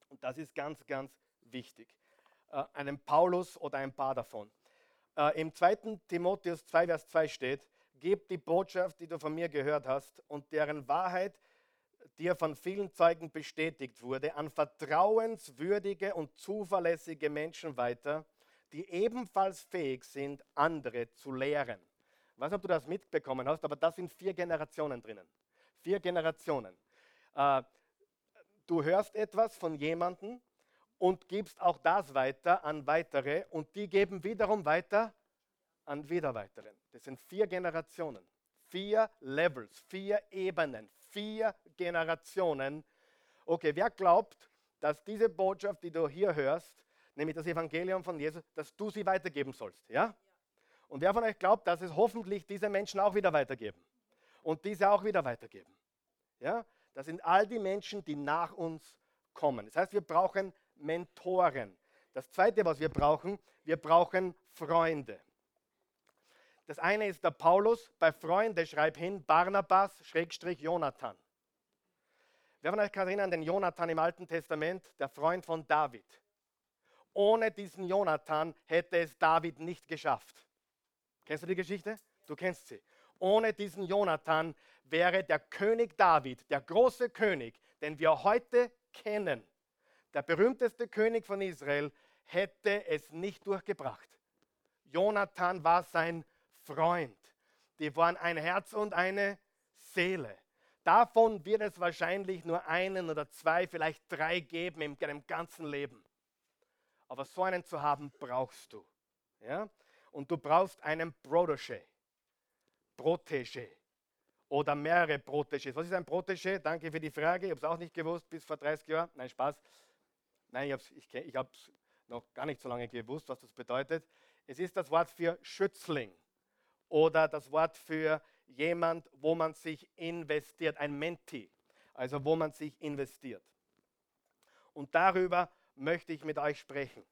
und das ist ganz, ganz wichtig. Äh, einen Paulus oder ein paar davon. Äh, Im 2. Timotheus 2, Vers 2 steht, Gib die Botschaft, die du von mir gehört hast und deren Wahrheit dir von vielen Zeugen bestätigt wurde, an vertrauenswürdige und zuverlässige Menschen weiter, die ebenfalls fähig sind, andere zu lehren. Ich weiß nicht, ob du das mitbekommen hast, aber da sind vier Generationen drinnen. Vier Generationen. Äh, du hörst etwas von jemandem und gibst auch das weiter an weitere und die geben wiederum weiter an wieder weiteren. Das sind vier Generationen, vier Levels, vier Ebenen, vier Generationen. Okay, wer glaubt, dass diese Botschaft, die du hier hörst, nämlich das Evangelium von Jesus, dass du sie weitergeben sollst? Ja? Und wer von euch glaubt, dass es hoffentlich diese Menschen auch wieder weitergeben und diese auch wieder weitergeben? Ja? Das sind all die Menschen, die nach uns kommen. Das heißt, wir brauchen Mentoren. Das Zweite, was wir brauchen, wir brauchen Freunde. Das eine ist der Paulus, bei Freunde schreib hin Barnabas, Schrägstrich Jonathan. Wer von euch kann erinnern, den Jonathan im Alten Testament, der Freund von David. Ohne diesen Jonathan hätte es David nicht geschafft. Kennst du die Geschichte? Du kennst sie. Ohne diesen Jonathan wäre der König David, der große König, den wir heute kennen, der berühmteste König von Israel, hätte es nicht durchgebracht. Jonathan war sein Freund. Die waren ein Herz und eine Seele. Davon wird es wahrscheinlich nur einen oder zwei, vielleicht drei geben in deinem ganzen Leben. Aber so einen zu haben, brauchst du. Ja? Und du brauchst einen Protégé. Protégé. Oder mehrere Protégés. Was ist ein Protégé? Danke für die Frage. Ich habe es auch nicht gewusst bis vor 30 Jahren. Nein, Spaß. Nein, ich habe ich, es noch gar nicht so lange gewusst, was das bedeutet. Es ist das Wort für Schützling oder das Wort für jemand, wo man sich investiert, ein Menti, also wo man sich investiert. Und darüber möchte ich mit euch sprechen.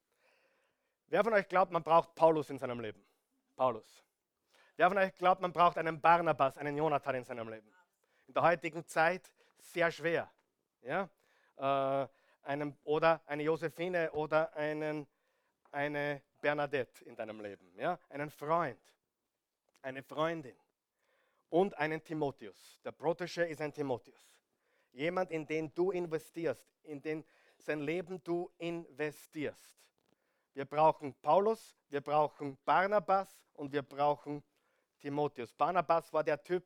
Wer von euch glaubt, man braucht Paulus in seinem Leben? Paulus. Wer von euch glaubt, man braucht einen Barnabas, einen Jonathan in seinem Leben? In der heutigen Zeit sehr schwer. Ja? Äh, einem, oder eine Josephine oder einen, eine Bernadette in deinem Leben. Ja? Einen Freund, eine Freundin und einen Timotheus. Der Protege ist ein Timotheus. Jemand, in den du investierst, in den sein Leben du investierst. Wir brauchen Paulus, wir brauchen Barnabas und wir brauchen Timotheus. Barnabas war der Typ,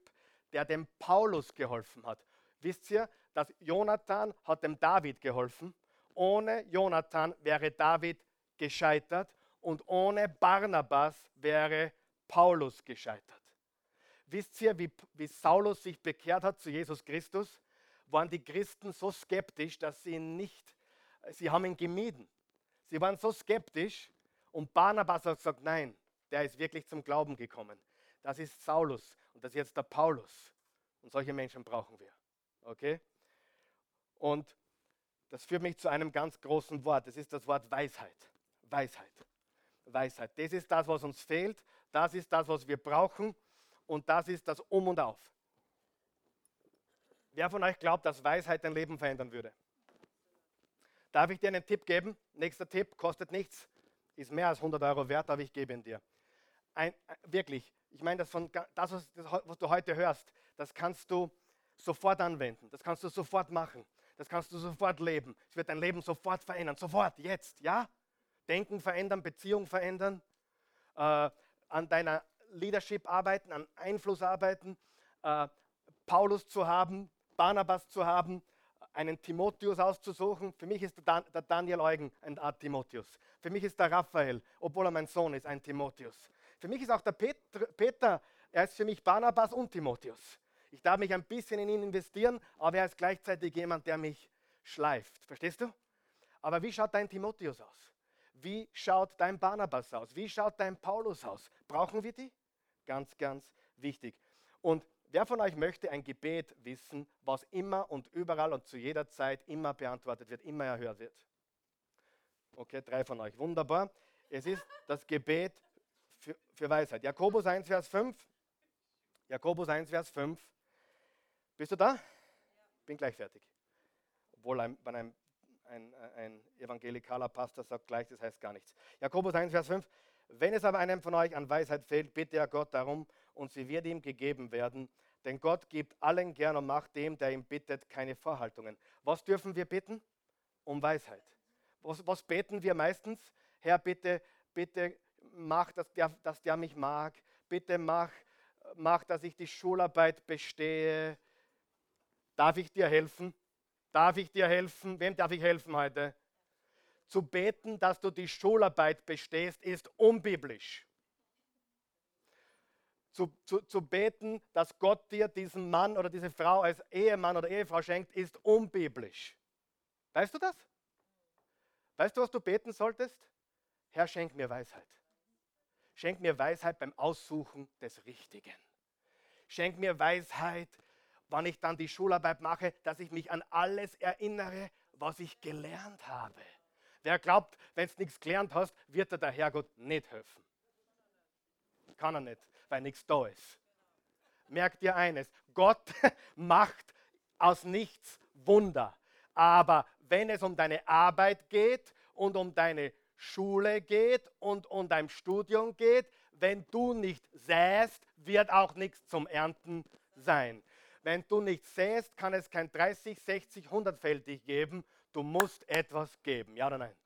der dem Paulus geholfen hat. Wisst ihr, dass Jonathan hat dem David geholfen. Ohne Jonathan wäre David gescheitert und ohne Barnabas wäre Paulus gescheitert. Wisst ihr, wie, wie Saulus sich bekehrt hat zu Jesus Christus? Waren die Christen so skeptisch, dass sie ihn nicht, sie haben ihn gemieden. Sie waren so skeptisch und Barnabas hat gesagt, nein, der ist wirklich zum Glauben gekommen. Das ist Saulus und das ist jetzt der Paulus. Und solche Menschen brauchen wir. Okay? Und das führt mich zu einem ganz großen Wort. Das ist das Wort Weisheit. Weisheit. Weisheit. Das ist das, was uns fehlt. Das ist das, was wir brauchen und das ist das Um und Auf. Wer von euch glaubt, dass Weisheit dein Leben verändern würde? Darf ich dir einen Tipp geben? Nächster Tipp, kostet nichts, ist mehr als 100 Euro wert, aber ich gebe ihn dir. Ein, wirklich, ich meine, das, von, das was, was du heute hörst, das kannst du sofort anwenden, das kannst du sofort machen, das kannst du sofort leben. Es wird dein Leben sofort verändern, sofort, jetzt, ja? Denken verändern, Beziehung verändern, äh, an deiner Leadership arbeiten, an Einfluss arbeiten, äh, Paulus zu haben, Barnabas zu haben, einen Timotheus auszusuchen. Für mich ist der, Dan der Daniel Eugen ein Art Timotheus. Für mich ist der Raphael, obwohl er mein Sohn ist, ein Timotheus. Für mich ist auch der Petr Peter, er ist für mich Barnabas und Timotheus. Ich darf mich ein bisschen in ihn investieren, aber er ist gleichzeitig jemand, der mich schleift. Verstehst du? Aber wie schaut dein Timotheus aus? Wie schaut dein Barnabas aus? Wie schaut dein Paulus aus? Brauchen wir die? Ganz, ganz wichtig. Und wer von euch möchte ein Gebet wissen, was immer und überall und zu jeder Zeit immer beantwortet wird, immer erhört wird? Okay, drei von euch. Wunderbar. Es ist das Gebet für, für Weisheit. Jakobus 1, Vers 5. Jakobus 1, Vers 5. Bist du da? Bin gleich fertig. Obwohl, ein, wenn ein ein, ein evangelikaler Pastor sagt gleich, das heißt gar nichts. Jakobus 1, Vers 5. Wenn es aber einem von euch an Weisheit fehlt, bitte er Gott darum und sie wird ihm gegeben werden. Denn Gott gibt allen gern und macht dem, der ihm bittet, keine Vorhaltungen. Was dürfen wir bitten? Um Weisheit. Was, was beten wir meistens? Herr, bitte, bitte mach, dass der, dass der mich mag. Bitte mach, mach, dass ich die Schularbeit bestehe. Darf ich dir helfen? Darf ich dir helfen? Wem darf ich helfen heute? Zu beten, dass du die Schularbeit bestehst, ist unbiblisch. Zu, zu, zu beten, dass Gott dir diesen Mann oder diese Frau als Ehemann oder Ehefrau schenkt, ist unbiblisch. Weißt du das? Weißt du, was du beten solltest? Herr, schenk mir Weisheit. Schenk mir Weisheit beim Aussuchen des Richtigen. Schenk mir Weisheit wann ich dann die Schularbeit mache, dass ich mich an alles erinnere, was ich gelernt habe. Wer glaubt, wenn du nichts gelernt hast, wird dir der Herrgott nicht helfen. Kann er nicht, weil nichts da ist. Merkt dir eines, Gott (laughs) macht aus nichts Wunder. Aber wenn es um deine Arbeit geht und um deine Schule geht und um dein Studium geht, wenn du nicht säst, wird auch nichts zum Ernten sein. Wenn du nicht säst, kann es kein 30, 60, 100-fältig geben. Du musst etwas geben. Ja oder nein?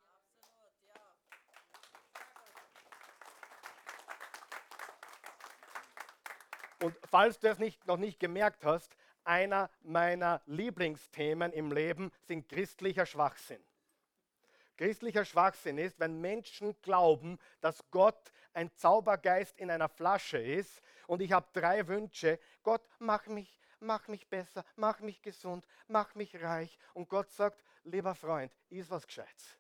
Und falls du es nicht, noch nicht gemerkt hast, einer meiner Lieblingsthemen im Leben sind christlicher Schwachsinn. Christlicher Schwachsinn ist, wenn Menschen glauben, dass Gott ein Zaubergeist in einer Flasche ist und ich habe drei Wünsche. Gott, mach mich, mach mich besser, mach mich gesund, mach mich reich. Und Gott sagt, lieber Freund, ist was Gescheites.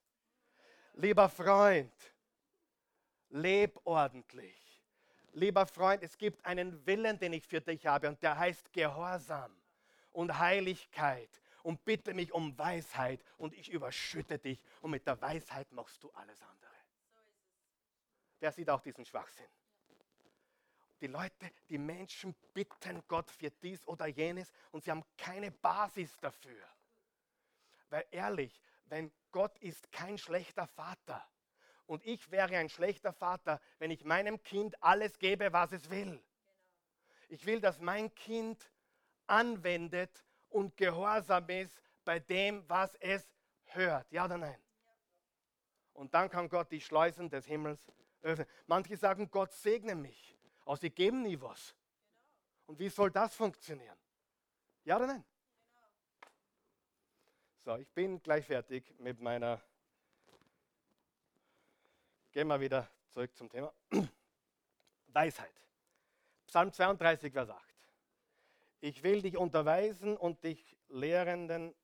Lieber Freund, leb ordentlich lieber Freund, es gibt einen Willen, den ich für dich habe und der heißt Gehorsam und Heiligkeit. Und bitte mich um Weisheit und ich überschütte dich und mit der Weisheit machst du alles andere. Wer sieht auch diesen Schwachsinn? Die Leute, die Menschen bitten Gott für dies oder jenes und sie haben keine Basis dafür. Weil ehrlich, wenn Gott ist kein schlechter Vater, und ich wäre ein schlechter Vater, wenn ich meinem Kind alles gebe, was es will. Ich will, dass mein Kind anwendet und gehorsam ist bei dem, was es hört. Ja oder nein? Und dann kann Gott die Schleusen des Himmels öffnen. Manche sagen, Gott segne mich, aber sie geben nie was. Und wie soll das funktionieren? Ja oder nein? So, ich bin gleich fertig mit meiner Gehen wir wieder zurück zum Thema. (clears throat) Weisheit. Psalm 32, Vers 8. Ich will dich unterweisen und dich lehren den,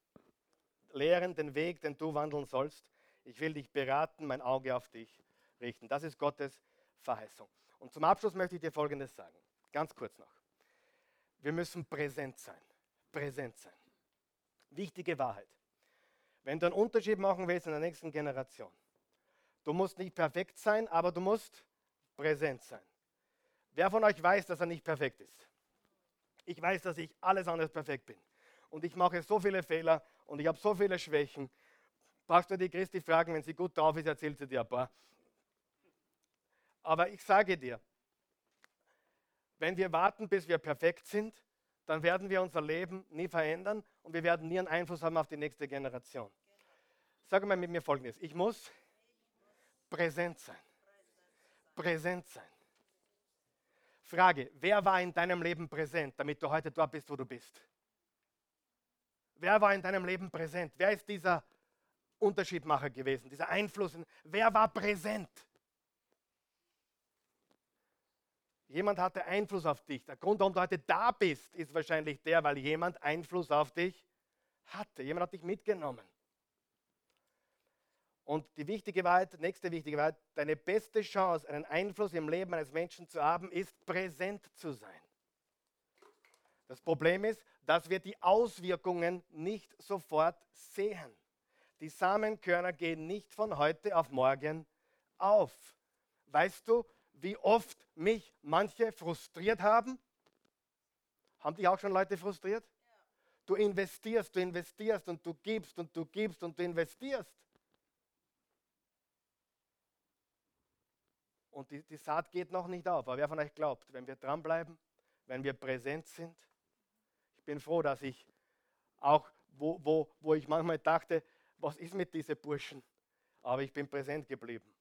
lehren den Weg, den du wandeln sollst. Ich will dich beraten, mein Auge auf dich richten. Das ist Gottes Verheißung. Und zum Abschluss möchte ich dir Folgendes sagen. Ganz kurz noch. Wir müssen präsent sein. Präsent sein. Wichtige Wahrheit. Wenn du einen Unterschied machen willst in der nächsten Generation, Du musst nicht perfekt sein, aber du musst präsent sein. Wer von euch weiß, dass er nicht perfekt ist? Ich weiß, dass ich alles andere perfekt bin. Und ich mache so viele Fehler und ich habe so viele Schwächen. Du die Christi fragen, wenn sie gut drauf ist, erzählt sie dir ein paar. Aber ich sage dir, wenn wir warten, bis wir perfekt sind, dann werden wir unser Leben nie verändern und wir werden nie einen Einfluss haben auf die nächste Generation. Sag mal mit mir folgendes: Ich muss Präsent sein. Präsent sein. Frage, wer war in deinem Leben präsent, damit du heute dort bist, wo du bist? Wer war in deinem Leben präsent? Wer ist dieser Unterschiedmacher gewesen, dieser Einfluss? Wer war präsent? Jemand hatte Einfluss auf dich. Der Grund, warum du heute da bist, ist wahrscheinlich der, weil jemand Einfluss auf dich hatte. Jemand hat dich mitgenommen. Und die wichtige Wahrheit, nächste wichtige Wahrheit, deine beste Chance, einen Einfluss im Leben eines Menschen zu haben, ist präsent zu sein. Das Problem ist, dass wir die Auswirkungen nicht sofort sehen. Die Samenkörner gehen nicht von heute auf morgen auf. Weißt du, wie oft mich manche frustriert haben? Haben dich auch schon Leute frustriert? Du investierst, du investierst und du gibst und du gibst und du investierst. Und die, die Saat geht noch nicht auf. Aber wer von euch glaubt, wenn wir dranbleiben, wenn wir präsent sind, ich bin froh, dass ich auch, wo, wo, wo ich manchmal dachte, was ist mit diesen Burschen? Aber ich bin präsent geblieben.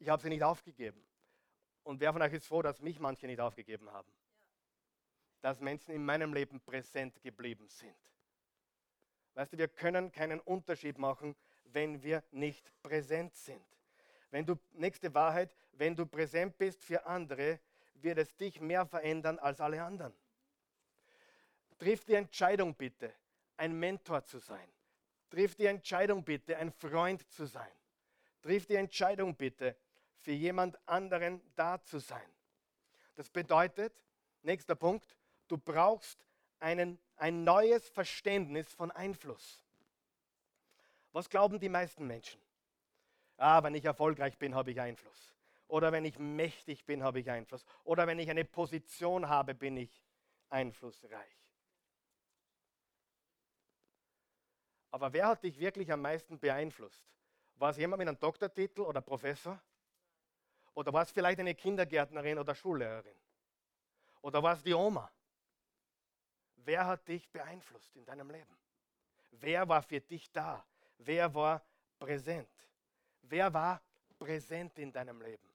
Ich habe sie nicht aufgegeben. Und wer von euch ist froh, dass mich manche nicht aufgegeben haben? Dass Menschen in meinem Leben präsent geblieben sind. Weißt du, wir können keinen Unterschied machen, wenn wir nicht präsent sind. Wenn du, nächste Wahrheit, wenn du präsent bist für andere, wird es dich mehr verändern als alle anderen. Triff die Entscheidung bitte, ein Mentor zu sein. Triff die Entscheidung bitte, ein Freund zu sein. Triff die Entscheidung bitte, für jemand anderen da zu sein. Das bedeutet, nächster Punkt, du brauchst einen, ein neues Verständnis von Einfluss. Was glauben die meisten Menschen? Ah, wenn ich erfolgreich bin, habe ich Einfluss. Oder wenn ich mächtig bin, habe ich Einfluss. Oder wenn ich eine Position habe, bin ich einflussreich. Aber wer hat dich wirklich am meisten beeinflusst? War es jemand mit einem Doktortitel oder Professor? Oder war es vielleicht eine Kindergärtnerin oder Schullehrerin? Oder war es die Oma? Wer hat dich beeinflusst in deinem Leben? Wer war für dich da? Wer war präsent? Wer war präsent in deinem Leben?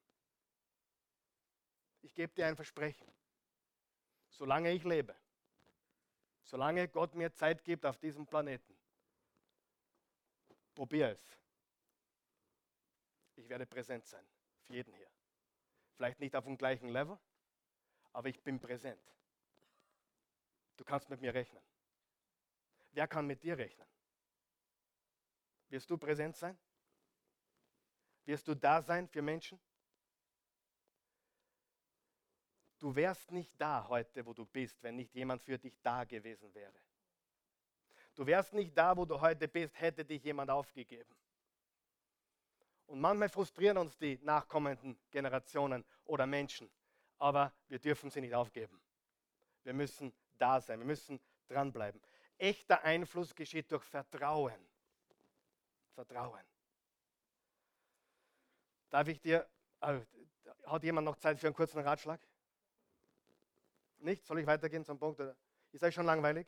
Ich gebe dir ein Versprechen. Solange ich lebe, solange Gott mir Zeit gibt auf diesem Planeten, probier es. Ich werde präsent sein, für jeden hier. Vielleicht nicht auf dem gleichen Level, aber ich bin präsent. Du kannst mit mir rechnen. Wer kann mit dir rechnen? Wirst du präsent sein? Wirst du da sein für Menschen? Du wärst nicht da heute, wo du bist, wenn nicht jemand für dich da gewesen wäre. Du wärst nicht da, wo du heute bist, hätte dich jemand aufgegeben. Und manchmal frustrieren uns die nachkommenden Generationen oder Menschen, aber wir dürfen sie nicht aufgeben. Wir müssen da sein, wir müssen dranbleiben. Echter Einfluss geschieht durch Vertrauen. Vertrauen. Darf ich dir, äh, hat jemand noch Zeit für einen kurzen Ratschlag? Nicht? Soll ich weitergehen zum Punkt? Ist euch schon langweilig?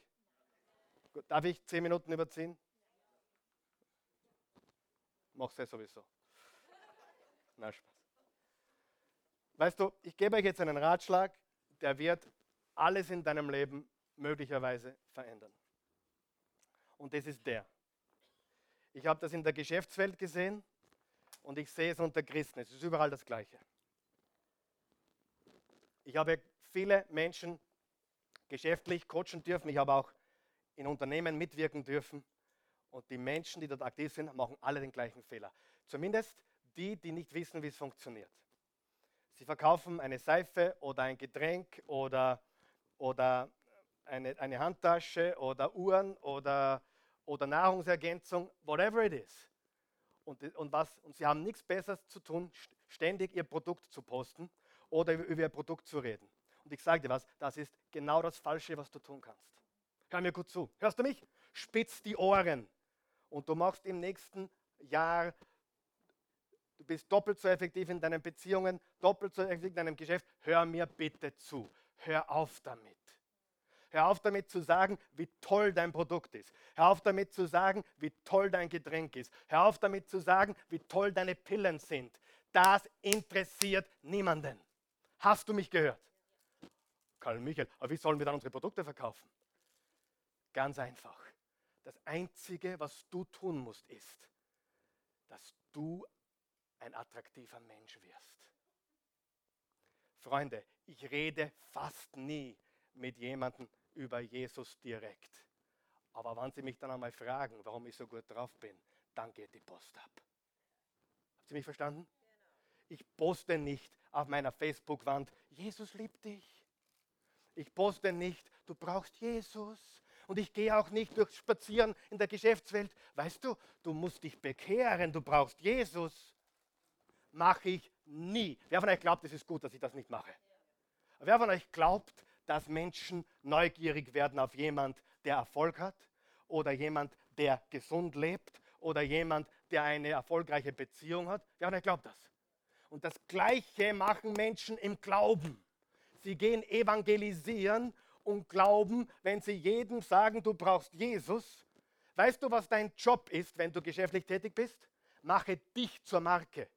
Gut, darf ich zehn Minuten überziehen? Mach's ja sowieso. Na, Spaß. Weißt du, ich gebe euch jetzt einen Ratschlag, der wird alles in deinem Leben möglicherweise verändern. Und das ist der. Ich habe das in der Geschäftswelt gesehen und ich sehe es unter Christen. Es ist überall das Gleiche. Ich habe viele Menschen geschäftlich coachen dürfen. Ich habe auch in Unternehmen mitwirken dürfen. Und die Menschen, die dort aktiv sind, machen alle den gleichen Fehler. Zumindest die, die nicht wissen, wie es funktioniert. Sie verkaufen eine Seife oder ein Getränk oder, oder eine, eine Handtasche oder Uhren oder, oder Nahrungsergänzung, whatever it is. Und, und, was, und sie haben nichts Besseres zu tun, ständig ihr Produkt zu posten oder über ihr Produkt zu reden. Und ich sage dir was, das ist genau das Falsche, was du tun kannst. Hör mir gut zu. Hörst du mich? Spitz die Ohren. Und du machst im nächsten Jahr, du bist doppelt so effektiv in deinen Beziehungen, doppelt so effektiv in deinem Geschäft. Hör mir bitte zu. Hör auf damit. Hör auf damit zu sagen, wie toll dein Produkt ist. Hör auf damit zu sagen, wie toll dein Getränk ist. Hör auf damit zu sagen, wie toll deine Pillen sind. Das interessiert niemanden. Hast du mich gehört? Karl Michael, aber wie sollen wir dann unsere Produkte verkaufen? Ganz einfach. Das Einzige, was du tun musst, ist, dass du ein attraktiver Mensch wirst. Freunde, ich rede fast nie mit jemandem über Jesus direkt. Aber wenn Sie mich dann einmal fragen, warum ich so gut drauf bin, dann geht die Post ab. Haben Sie mich verstanden? Ich poste nicht auf meiner Facebook-Wand, Jesus liebt dich. Ich poste nicht, du brauchst Jesus. Und ich gehe auch nicht durch Spazieren in der Geschäftswelt. Weißt du, du musst dich bekehren, du brauchst Jesus. Mache ich nie. Wer von euch glaubt, es ist gut, dass ich das nicht mache? Wer von euch glaubt, dass Menschen neugierig werden auf jemand, der Erfolg hat oder jemand, der gesund lebt oder jemand, der eine erfolgreiche Beziehung hat? Wer von euch glaubt das? Und das Gleiche machen Menschen im Glauben. Sie gehen evangelisieren und glauben, wenn sie jedem sagen, du brauchst Jesus, weißt du, was dein Job ist, wenn du geschäftlich tätig bist? Mache dich zur Marke.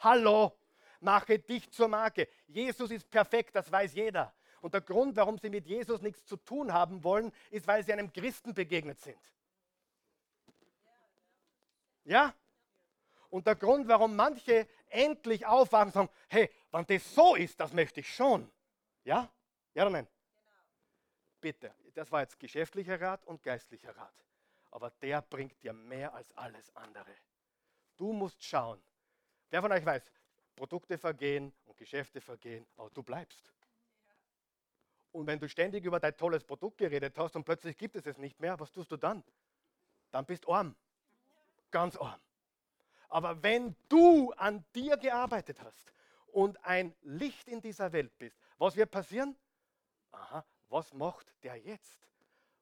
Hallo, mache dich zur Marke. Jesus ist perfekt, das weiß jeder. Und der Grund, warum sie mit Jesus nichts zu tun haben wollen, ist, weil sie einem Christen begegnet sind. Ja? Und der Grund, warum manche endlich aufwachen und sagen, hey, wenn das so ist, das möchte ich schon. Ja? Ja oder nein? Bitte, das war jetzt geschäftlicher Rat und geistlicher Rat. Aber der bringt dir mehr als alles andere. Du musst schauen. Wer von euch weiß, Produkte vergehen und Geschäfte vergehen, aber du bleibst. Und wenn du ständig über dein tolles Produkt geredet hast und plötzlich gibt es es nicht mehr, was tust du dann? Dann bist du arm. ganz arm. Aber wenn du an dir gearbeitet hast und ein Licht in dieser Welt bist, was wird passieren? Aha, was macht der jetzt?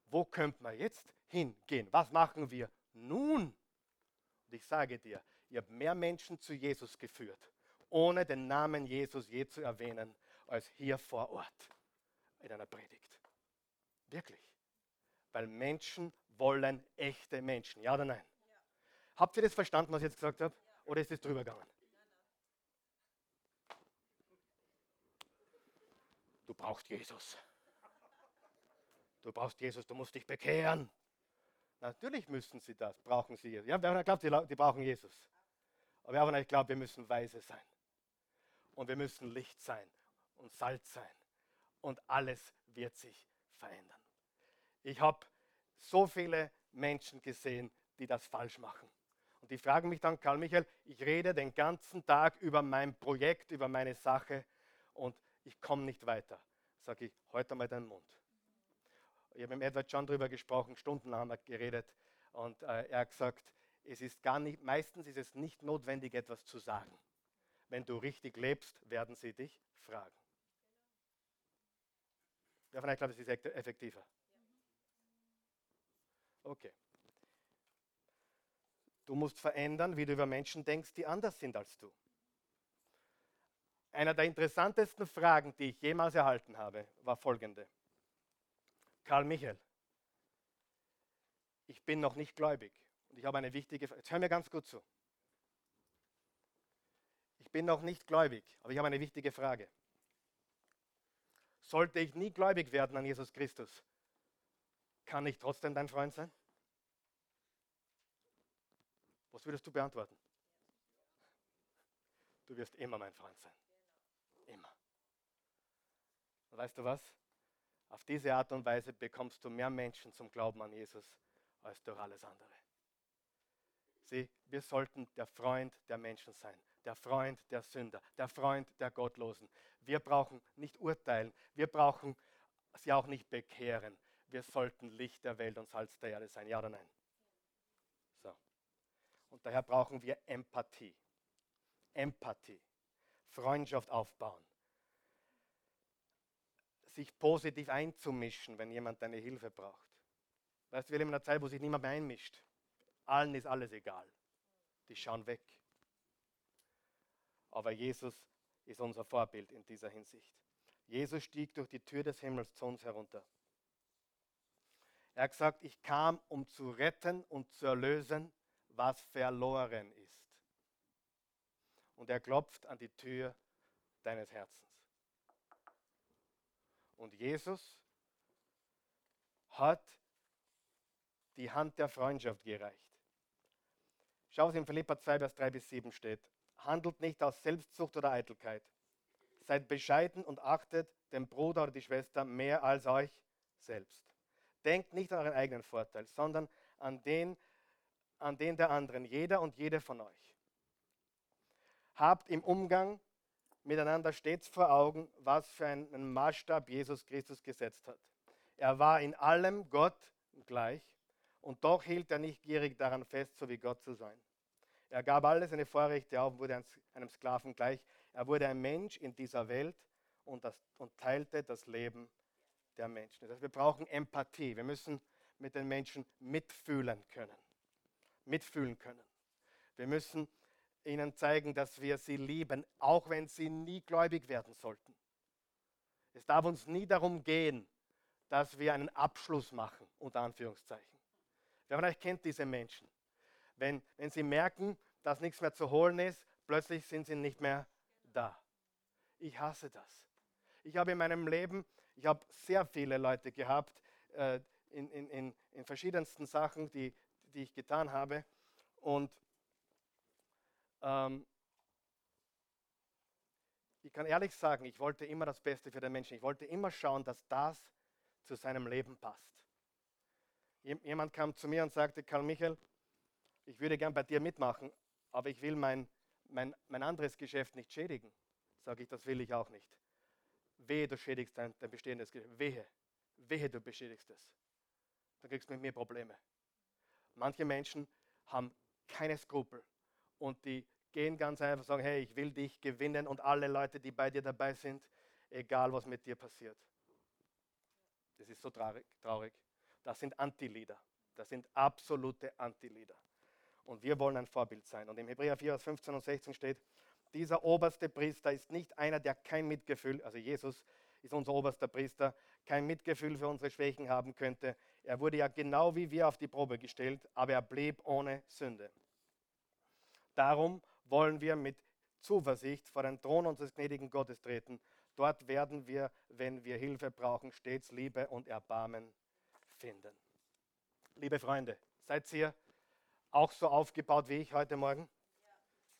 Wo könnte man jetzt hingehen? Was machen wir nun? Und ich sage dir, ihr habt mehr Menschen zu Jesus geführt, ohne den Namen Jesus je zu erwähnen, als hier vor Ort in einer Predigt. Wirklich. Weil Menschen wollen echte Menschen. Ja oder nein? Ja. Habt ihr das verstanden, was ich jetzt gesagt habe? Ja. Oder ist es drüber gegangen? Du brauchst Jesus. Du brauchst Jesus, du musst dich bekehren. Natürlich müssen sie das, brauchen sie Jesus. Ja, wer glaubt, die brauchen Jesus. Aber euch glaubt, wir müssen weise sein. Und wir müssen Licht sein und Salz sein. Und alles wird sich verändern. Ich habe so viele Menschen gesehen, die das falsch machen. Und die fragen mich dann, Karl Michael, ich rede den ganzen Tag über mein Projekt, über meine Sache und ich komme nicht weiter. Sage ich, heute mal deinen Mund. Ich habe mit Edward John darüber gesprochen, stundenlang geredet und äh, er hat gesagt, es ist gar nicht, meistens ist es nicht notwendig, etwas zu sagen. Wenn du richtig lebst, werden sie dich fragen. Wer von euch glaubt, es ist effektiver? Okay. Du musst verändern, wie du über Menschen denkst, die anders sind als du. Einer der interessantesten Fragen, die ich jemals erhalten habe, war folgende. Karl Michael, ich bin noch nicht gläubig und ich habe eine wichtige Frage. Jetzt hör mir ganz gut zu. Ich bin noch nicht gläubig, aber ich habe eine wichtige Frage. Sollte ich nie gläubig werden an Jesus Christus, kann ich trotzdem dein Freund sein? Was würdest du beantworten? Du wirst immer mein Freund sein. Immer. Und weißt du was? Auf diese Art und Weise bekommst du mehr Menschen zum Glauben an Jesus als durch alles andere. Sieh, wir sollten der Freund der Menschen sein, der Freund der Sünder, der Freund der Gottlosen. Wir brauchen nicht urteilen, wir brauchen sie auch nicht bekehren. Wir sollten Licht der Welt und Salz der Erde sein. Ja oder nein? So. Und daher brauchen wir Empathie. Empathie. Freundschaft aufbauen. Sich positiv einzumischen, wenn jemand deine Hilfe braucht. Weißt du, wir leben in einer Zeit, wo sich niemand mehr einmischt. Allen ist alles egal. Die schauen weg. Aber Jesus ist unser Vorbild in dieser Hinsicht. Jesus stieg durch die Tür des Himmels zu uns herunter. Er hat gesagt, ich kam, um zu retten und zu erlösen, was verloren ist. Und er klopft an die Tür deines Herzens. Und Jesus hat die Hand der Freundschaft gereicht. Schau, was in Philippa 2, Vers 3 bis 7 steht. Handelt nicht aus Selbstsucht oder Eitelkeit. Seid bescheiden und achtet den Bruder oder die Schwester mehr als euch selbst. Denkt nicht an euren eigenen Vorteil, sondern an den, an den der anderen, jeder und jede von euch. Habt im Umgang miteinander stets vor Augen, was für einen Maßstab Jesus Christus gesetzt hat. Er war in allem Gott gleich und doch hielt er nicht gierig daran fest, so wie Gott zu sein. Er gab alle seine Vorrechte auf und wurde einem Sklaven gleich. Er wurde ein Mensch in dieser Welt und, das, und teilte das Leben der Menschen. Das heißt, wir brauchen Empathie. Wir müssen mit den Menschen mitfühlen können. Mitfühlen können. Wir müssen ihnen zeigen, dass wir sie lieben, auch wenn sie nie gläubig werden sollten. Es darf uns nie darum gehen, dass wir einen Abschluss machen, unter Anführungszeichen. Wer von euch kennt diese Menschen? Wenn, wenn sie merken, dass nichts mehr zu holen ist, plötzlich sind sie nicht mehr da. Ich hasse das. Ich habe in meinem Leben ich habe sehr viele Leute gehabt äh, in, in, in, in, verschiedensten Sachen, die, die ich getan habe. Und ähm, ich kann ehrlich sagen, ich wollte immer das Beste für den Menschen. Ich wollte immer schauen, dass das zu seinem Leben passt. Jemand kam zu mir und sagte, Karl Michael, ich würde gern bei dir mitmachen, aber ich will mein, mein, mein anderes Geschäft nicht schädigen. Sage ich, das will ich auch nicht. Wehe, du schädigst dein, dein bestehendes Geschäft. Wehe, wehe, du beschädigst es. Dann kriegst du mit mir Probleme. Manche Menschen haben keine Skrupel. Und die gehen ganz einfach sagen, hey, ich will dich gewinnen und alle Leute, die bei dir dabei sind, egal was mit dir passiert. Das ist so traurig. traurig. Das sind Anti-Lieder. Das sind absolute Anti-Lieder. Und wir wollen ein Vorbild sein. Und im Hebräer 4, Vers 15 und 16 steht, dieser oberste Priester ist nicht einer, der kein Mitgefühl, also Jesus ist unser oberster Priester, kein Mitgefühl für unsere Schwächen haben könnte. Er wurde ja genau wie wir auf die Probe gestellt, aber er blieb ohne Sünde. Darum wollen wir mit Zuversicht vor den Thron unseres gnädigen Gottes treten. Dort werden wir, wenn wir Hilfe brauchen, stets Liebe und Erbarmen finden. Liebe Freunde, seid ihr auch so aufgebaut wie ich heute Morgen?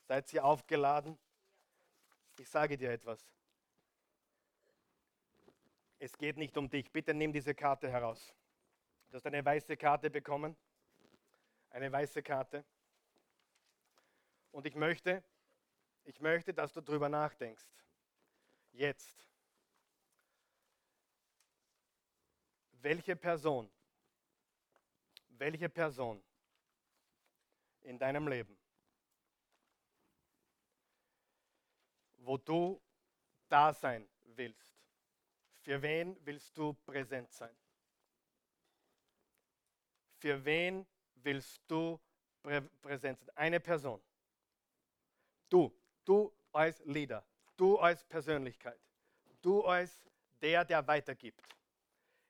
Seid ihr aufgeladen? Ich sage dir etwas. Es geht nicht um dich. Bitte nimm diese Karte heraus. Du hast eine weiße Karte bekommen. Eine weiße Karte. Und ich möchte, ich möchte, dass du darüber nachdenkst. Jetzt. Welche Person, welche Person in deinem Leben, wo du da sein willst, für wen willst du präsent sein? Für wen willst du prä präsent sein? Eine Person. Du, du als Leader, du als Persönlichkeit, du als der, der weitergibt.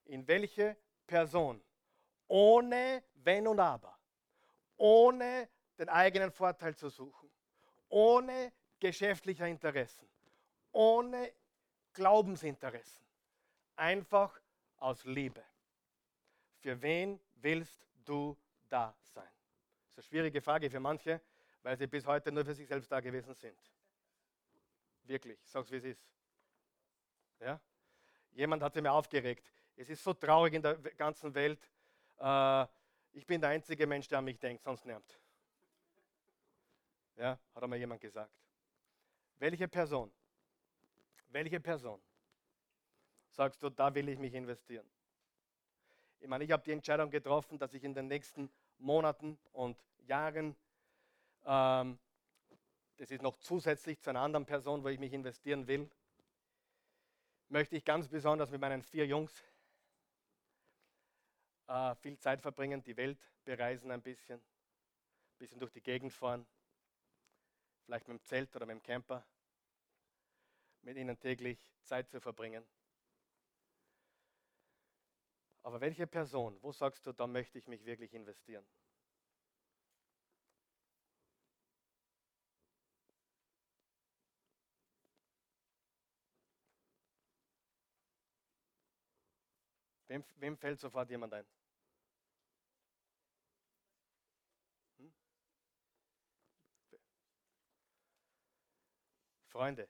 In welche Person, ohne Wenn und Aber, ohne den eigenen Vorteil zu suchen, ohne geschäftlicher Interessen, ohne Glaubensinteressen, einfach aus Liebe. Für wen willst du da sein? Das ist eine schwierige Frage für manche, weil sie bis heute nur für sich selbst da gewesen sind. Wirklich, sag's wie es ist. Ja? Jemand hat sie mir aufgeregt. Es ist so traurig in der ganzen Welt. Äh, ich bin der einzige Mensch, der an mich denkt, sonst niemand. Ja, hat einmal jemand gesagt. Welche Person? Welche Person sagst du, da will ich mich investieren? Ich meine, ich habe die Entscheidung getroffen, dass ich in den nächsten Monaten und Jahren, ähm, das ist noch zusätzlich zu einer anderen Person, wo ich mich investieren will, möchte ich ganz besonders mit meinen vier Jungs äh, viel Zeit verbringen, die Welt bereisen ein bisschen, ein bisschen durch die Gegend fahren, vielleicht mit dem Zelt oder mit dem Camper, mit ihnen täglich Zeit zu verbringen. Aber welche Person, wo sagst du, da möchte ich mich wirklich investieren? Wem, wem fällt sofort jemand ein? Hm? Freunde,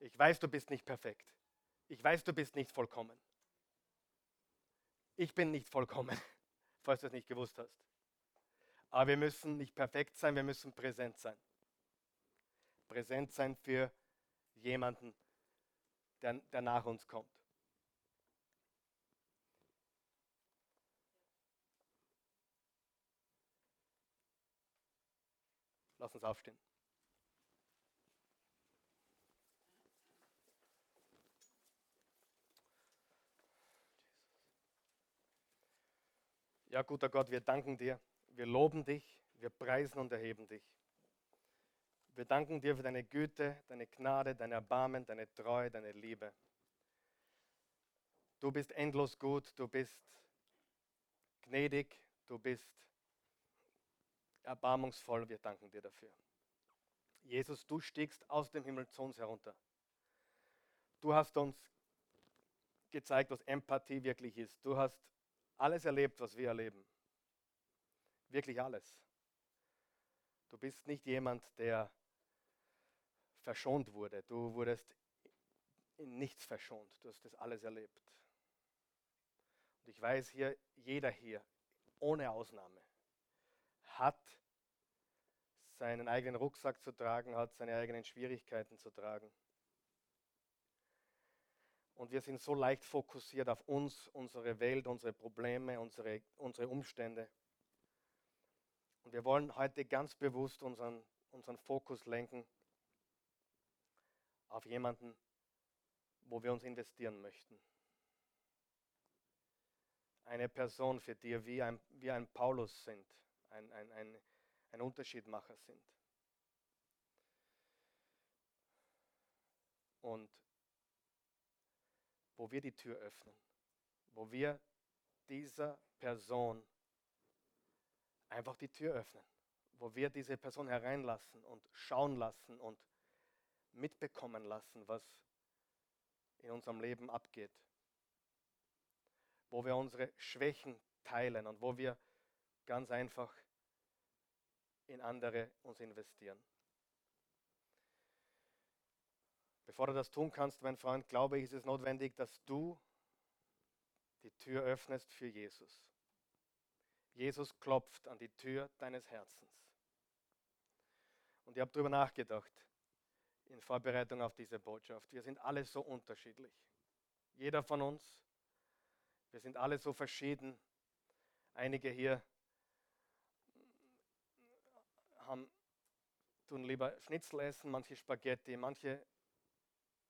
ich weiß, du bist nicht perfekt. Ich weiß, du bist nicht vollkommen. Ich bin nicht vollkommen, (laughs) falls du es nicht gewusst hast. Aber wir müssen nicht perfekt sein, wir müssen präsent sein. Präsent sein für jemanden, der, der nach uns kommt. Lass uns aufstehen. Ja, guter Gott, wir danken dir, wir loben dich, wir preisen und erheben dich. Wir danken dir für deine Güte, deine Gnade, dein Erbarmen, deine Treue, deine Liebe. Du bist endlos gut, du bist gnädig, du bist erbarmungsvoll. Wir danken dir dafür. Jesus, du stiegst aus dem Himmel zu uns herunter. Du hast uns gezeigt, was Empathie wirklich ist. Du hast alles erlebt, was wir erleben. Wirklich alles. Du bist nicht jemand, der verschont wurde. Du wurdest in nichts verschont. Du hast das alles erlebt. Und ich weiß hier, jeder hier, ohne Ausnahme, hat seinen eigenen Rucksack zu tragen, hat seine eigenen Schwierigkeiten zu tragen. Und wir sind so leicht fokussiert auf uns, unsere Welt, unsere Probleme, unsere, unsere Umstände. Und wir wollen heute ganz bewusst unseren, unseren Fokus lenken auf jemanden, wo wir uns investieren möchten. Eine Person, für die wir ein, wie ein Paulus sind, ein, ein, ein, ein Unterschiedmacher sind. Und wo wir die Tür öffnen, wo wir dieser Person einfach die Tür öffnen, wo wir diese Person hereinlassen und schauen lassen und mitbekommen lassen, was in unserem Leben abgeht, wo wir unsere Schwächen teilen und wo wir ganz einfach in andere uns investieren. Bevor du das tun kannst, mein Freund, glaube ich, ist es notwendig, dass du die Tür öffnest für Jesus. Jesus klopft an die Tür deines Herzens. Und ich habe darüber nachgedacht in Vorbereitung auf diese Botschaft. Wir sind alle so unterschiedlich. Jeder von uns. Wir sind alle so verschieden. Einige hier haben, tun lieber Schnitzel essen, manche Spaghetti, manche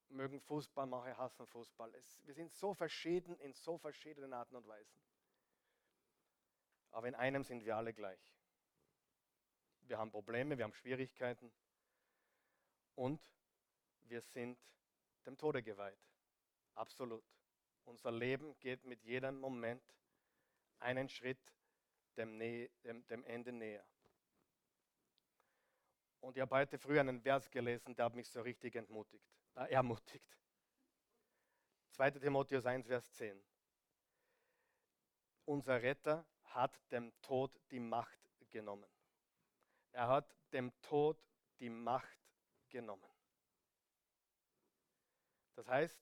mögen Fußball, manche hassen Fußball. Es, wir sind so verschieden in so verschiedenen Arten und Weisen. Aber in einem sind wir alle gleich. Wir haben Probleme, wir haben Schwierigkeiten und wir sind dem Tode geweiht. Absolut. Unser Leben geht mit jedem Moment einen Schritt dem, dem, dem Ende näher. Und ich habe heute früh einen Vers gelesen, der hat mich so richtig entmutigt, äh, ermutigt. 2. Timotheus 1, Vers 10. Unser Retter hat dem Tod die Macht genommen. Er hat dem Tod die Macht genommen. Das heißt,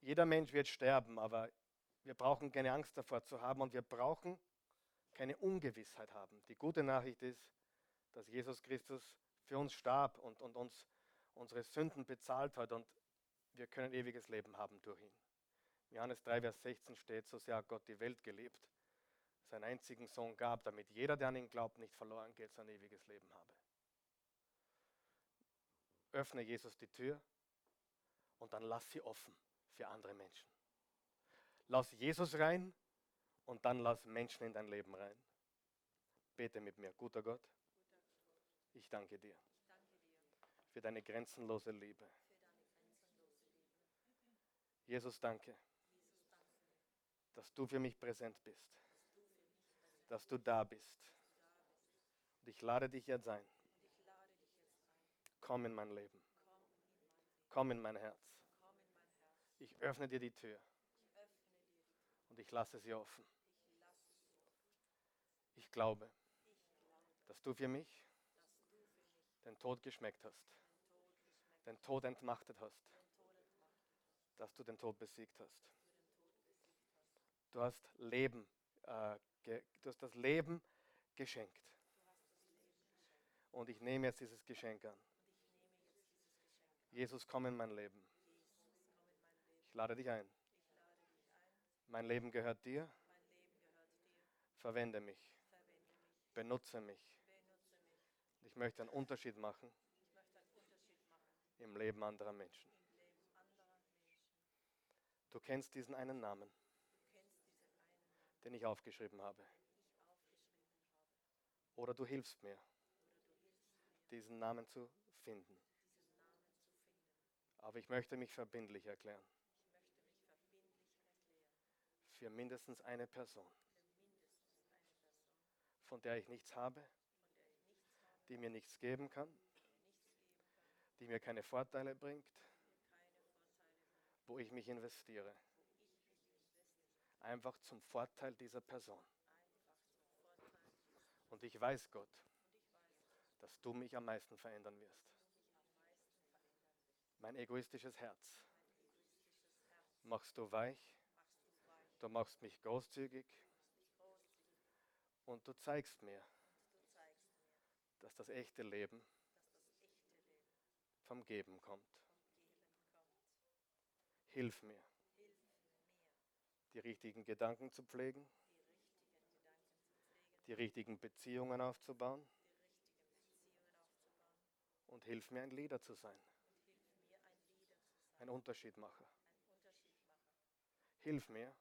jeder Mensch wird sterben, aber wir brauchen keine Angst davor zu haben und wir brauchen keine Ungewissheit haben. Die gute Nachricht ist, dass Jesus Christus für uns starb und, und uns unsere Sünden bezahlt hat und wir können ewiges Leben haben durch ihn. Johannes 3, Vers 16 steht, so sehr hat Gott die Welt gelebt, seinen einzigen Sohn gab, damit jeder, der an ihn glaubt, nicht verloren geht, sein ewiges Leben habe. Öffne Jesus die Tür und dann lass sie offen für andere Menschen. Lass Jesus rein und dann lass Menschen in dein Leben rein. Bete mit mir, guter Gott. Ich danke dir für deine grenzenlose Liebe. Jesus, danke, dass du für mich präsent bist, dass du da bist. Und ich lade dich jetzt ein. Komm in mein Leben. Komm in mein Herz. Ich öffne dir die Tür. Und ich lasse sie offen. Ich glaube, dass du für mich den Tod geschmeckt hast, den Tod entmachtet hast, dass du den Tod besiegt hast. Du hast Leben, äh, du hast das Leben geschenkt. Und ich nehme jetzt dieses Geschenk an. Jesus, komm in mein Leben. Ich lade dich ein. Mein Leben gehört dir. Verwende mich. Benutze mich. Ich möchte einen Unterschied machen im Leben anderer Menschen. Du kennst diesen einen Namen, den ich aufgeschrieben habe. Oder du hilfst mir, diesen Namen zu finden. Aber ich möchte mich verbindlich erklären. Für mindestens eine Person, von der ich nichts habe, die mir nichts geben kann, die mir keine Vorteile bringt, wo ich mich investiere. Einfach zum Vorteil dieser Person. Und ich weiß, Gott, dass du mich am meisten verändern wirst. Mein egoistisches Herz machst du weich, du machst mich großzügig und du zeigst mir, dass das echte Leben vom Geben kommt. Hilf mir, die richtigen Gedanken zu pflegen, die richtigen Beziehungen aufzubauen und hilf mir ein Leader zu sein, ein Unterschiedmacher. Hilf mir,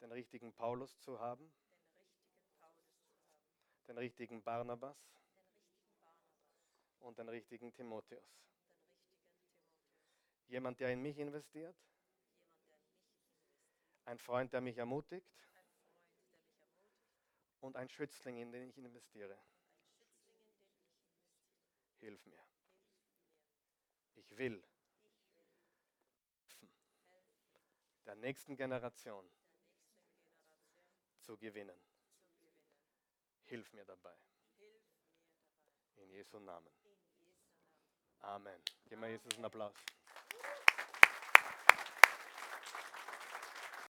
den richtigen Paulus zu haben, den richtigen Paulus zu haben, den richtigen Barnabas. Und den richtigen Timotheus. Jemand, der in mich investiert, ein Freund, der mich ermutigt. Und ein Schützling, in den ich investiere. Hilf mir. Ich will helfen, der nächsten Generation. zu gewinnen. Hilf mir dabei. In Jesu Namen. Amen. Geben wir Jesus einen Applaus.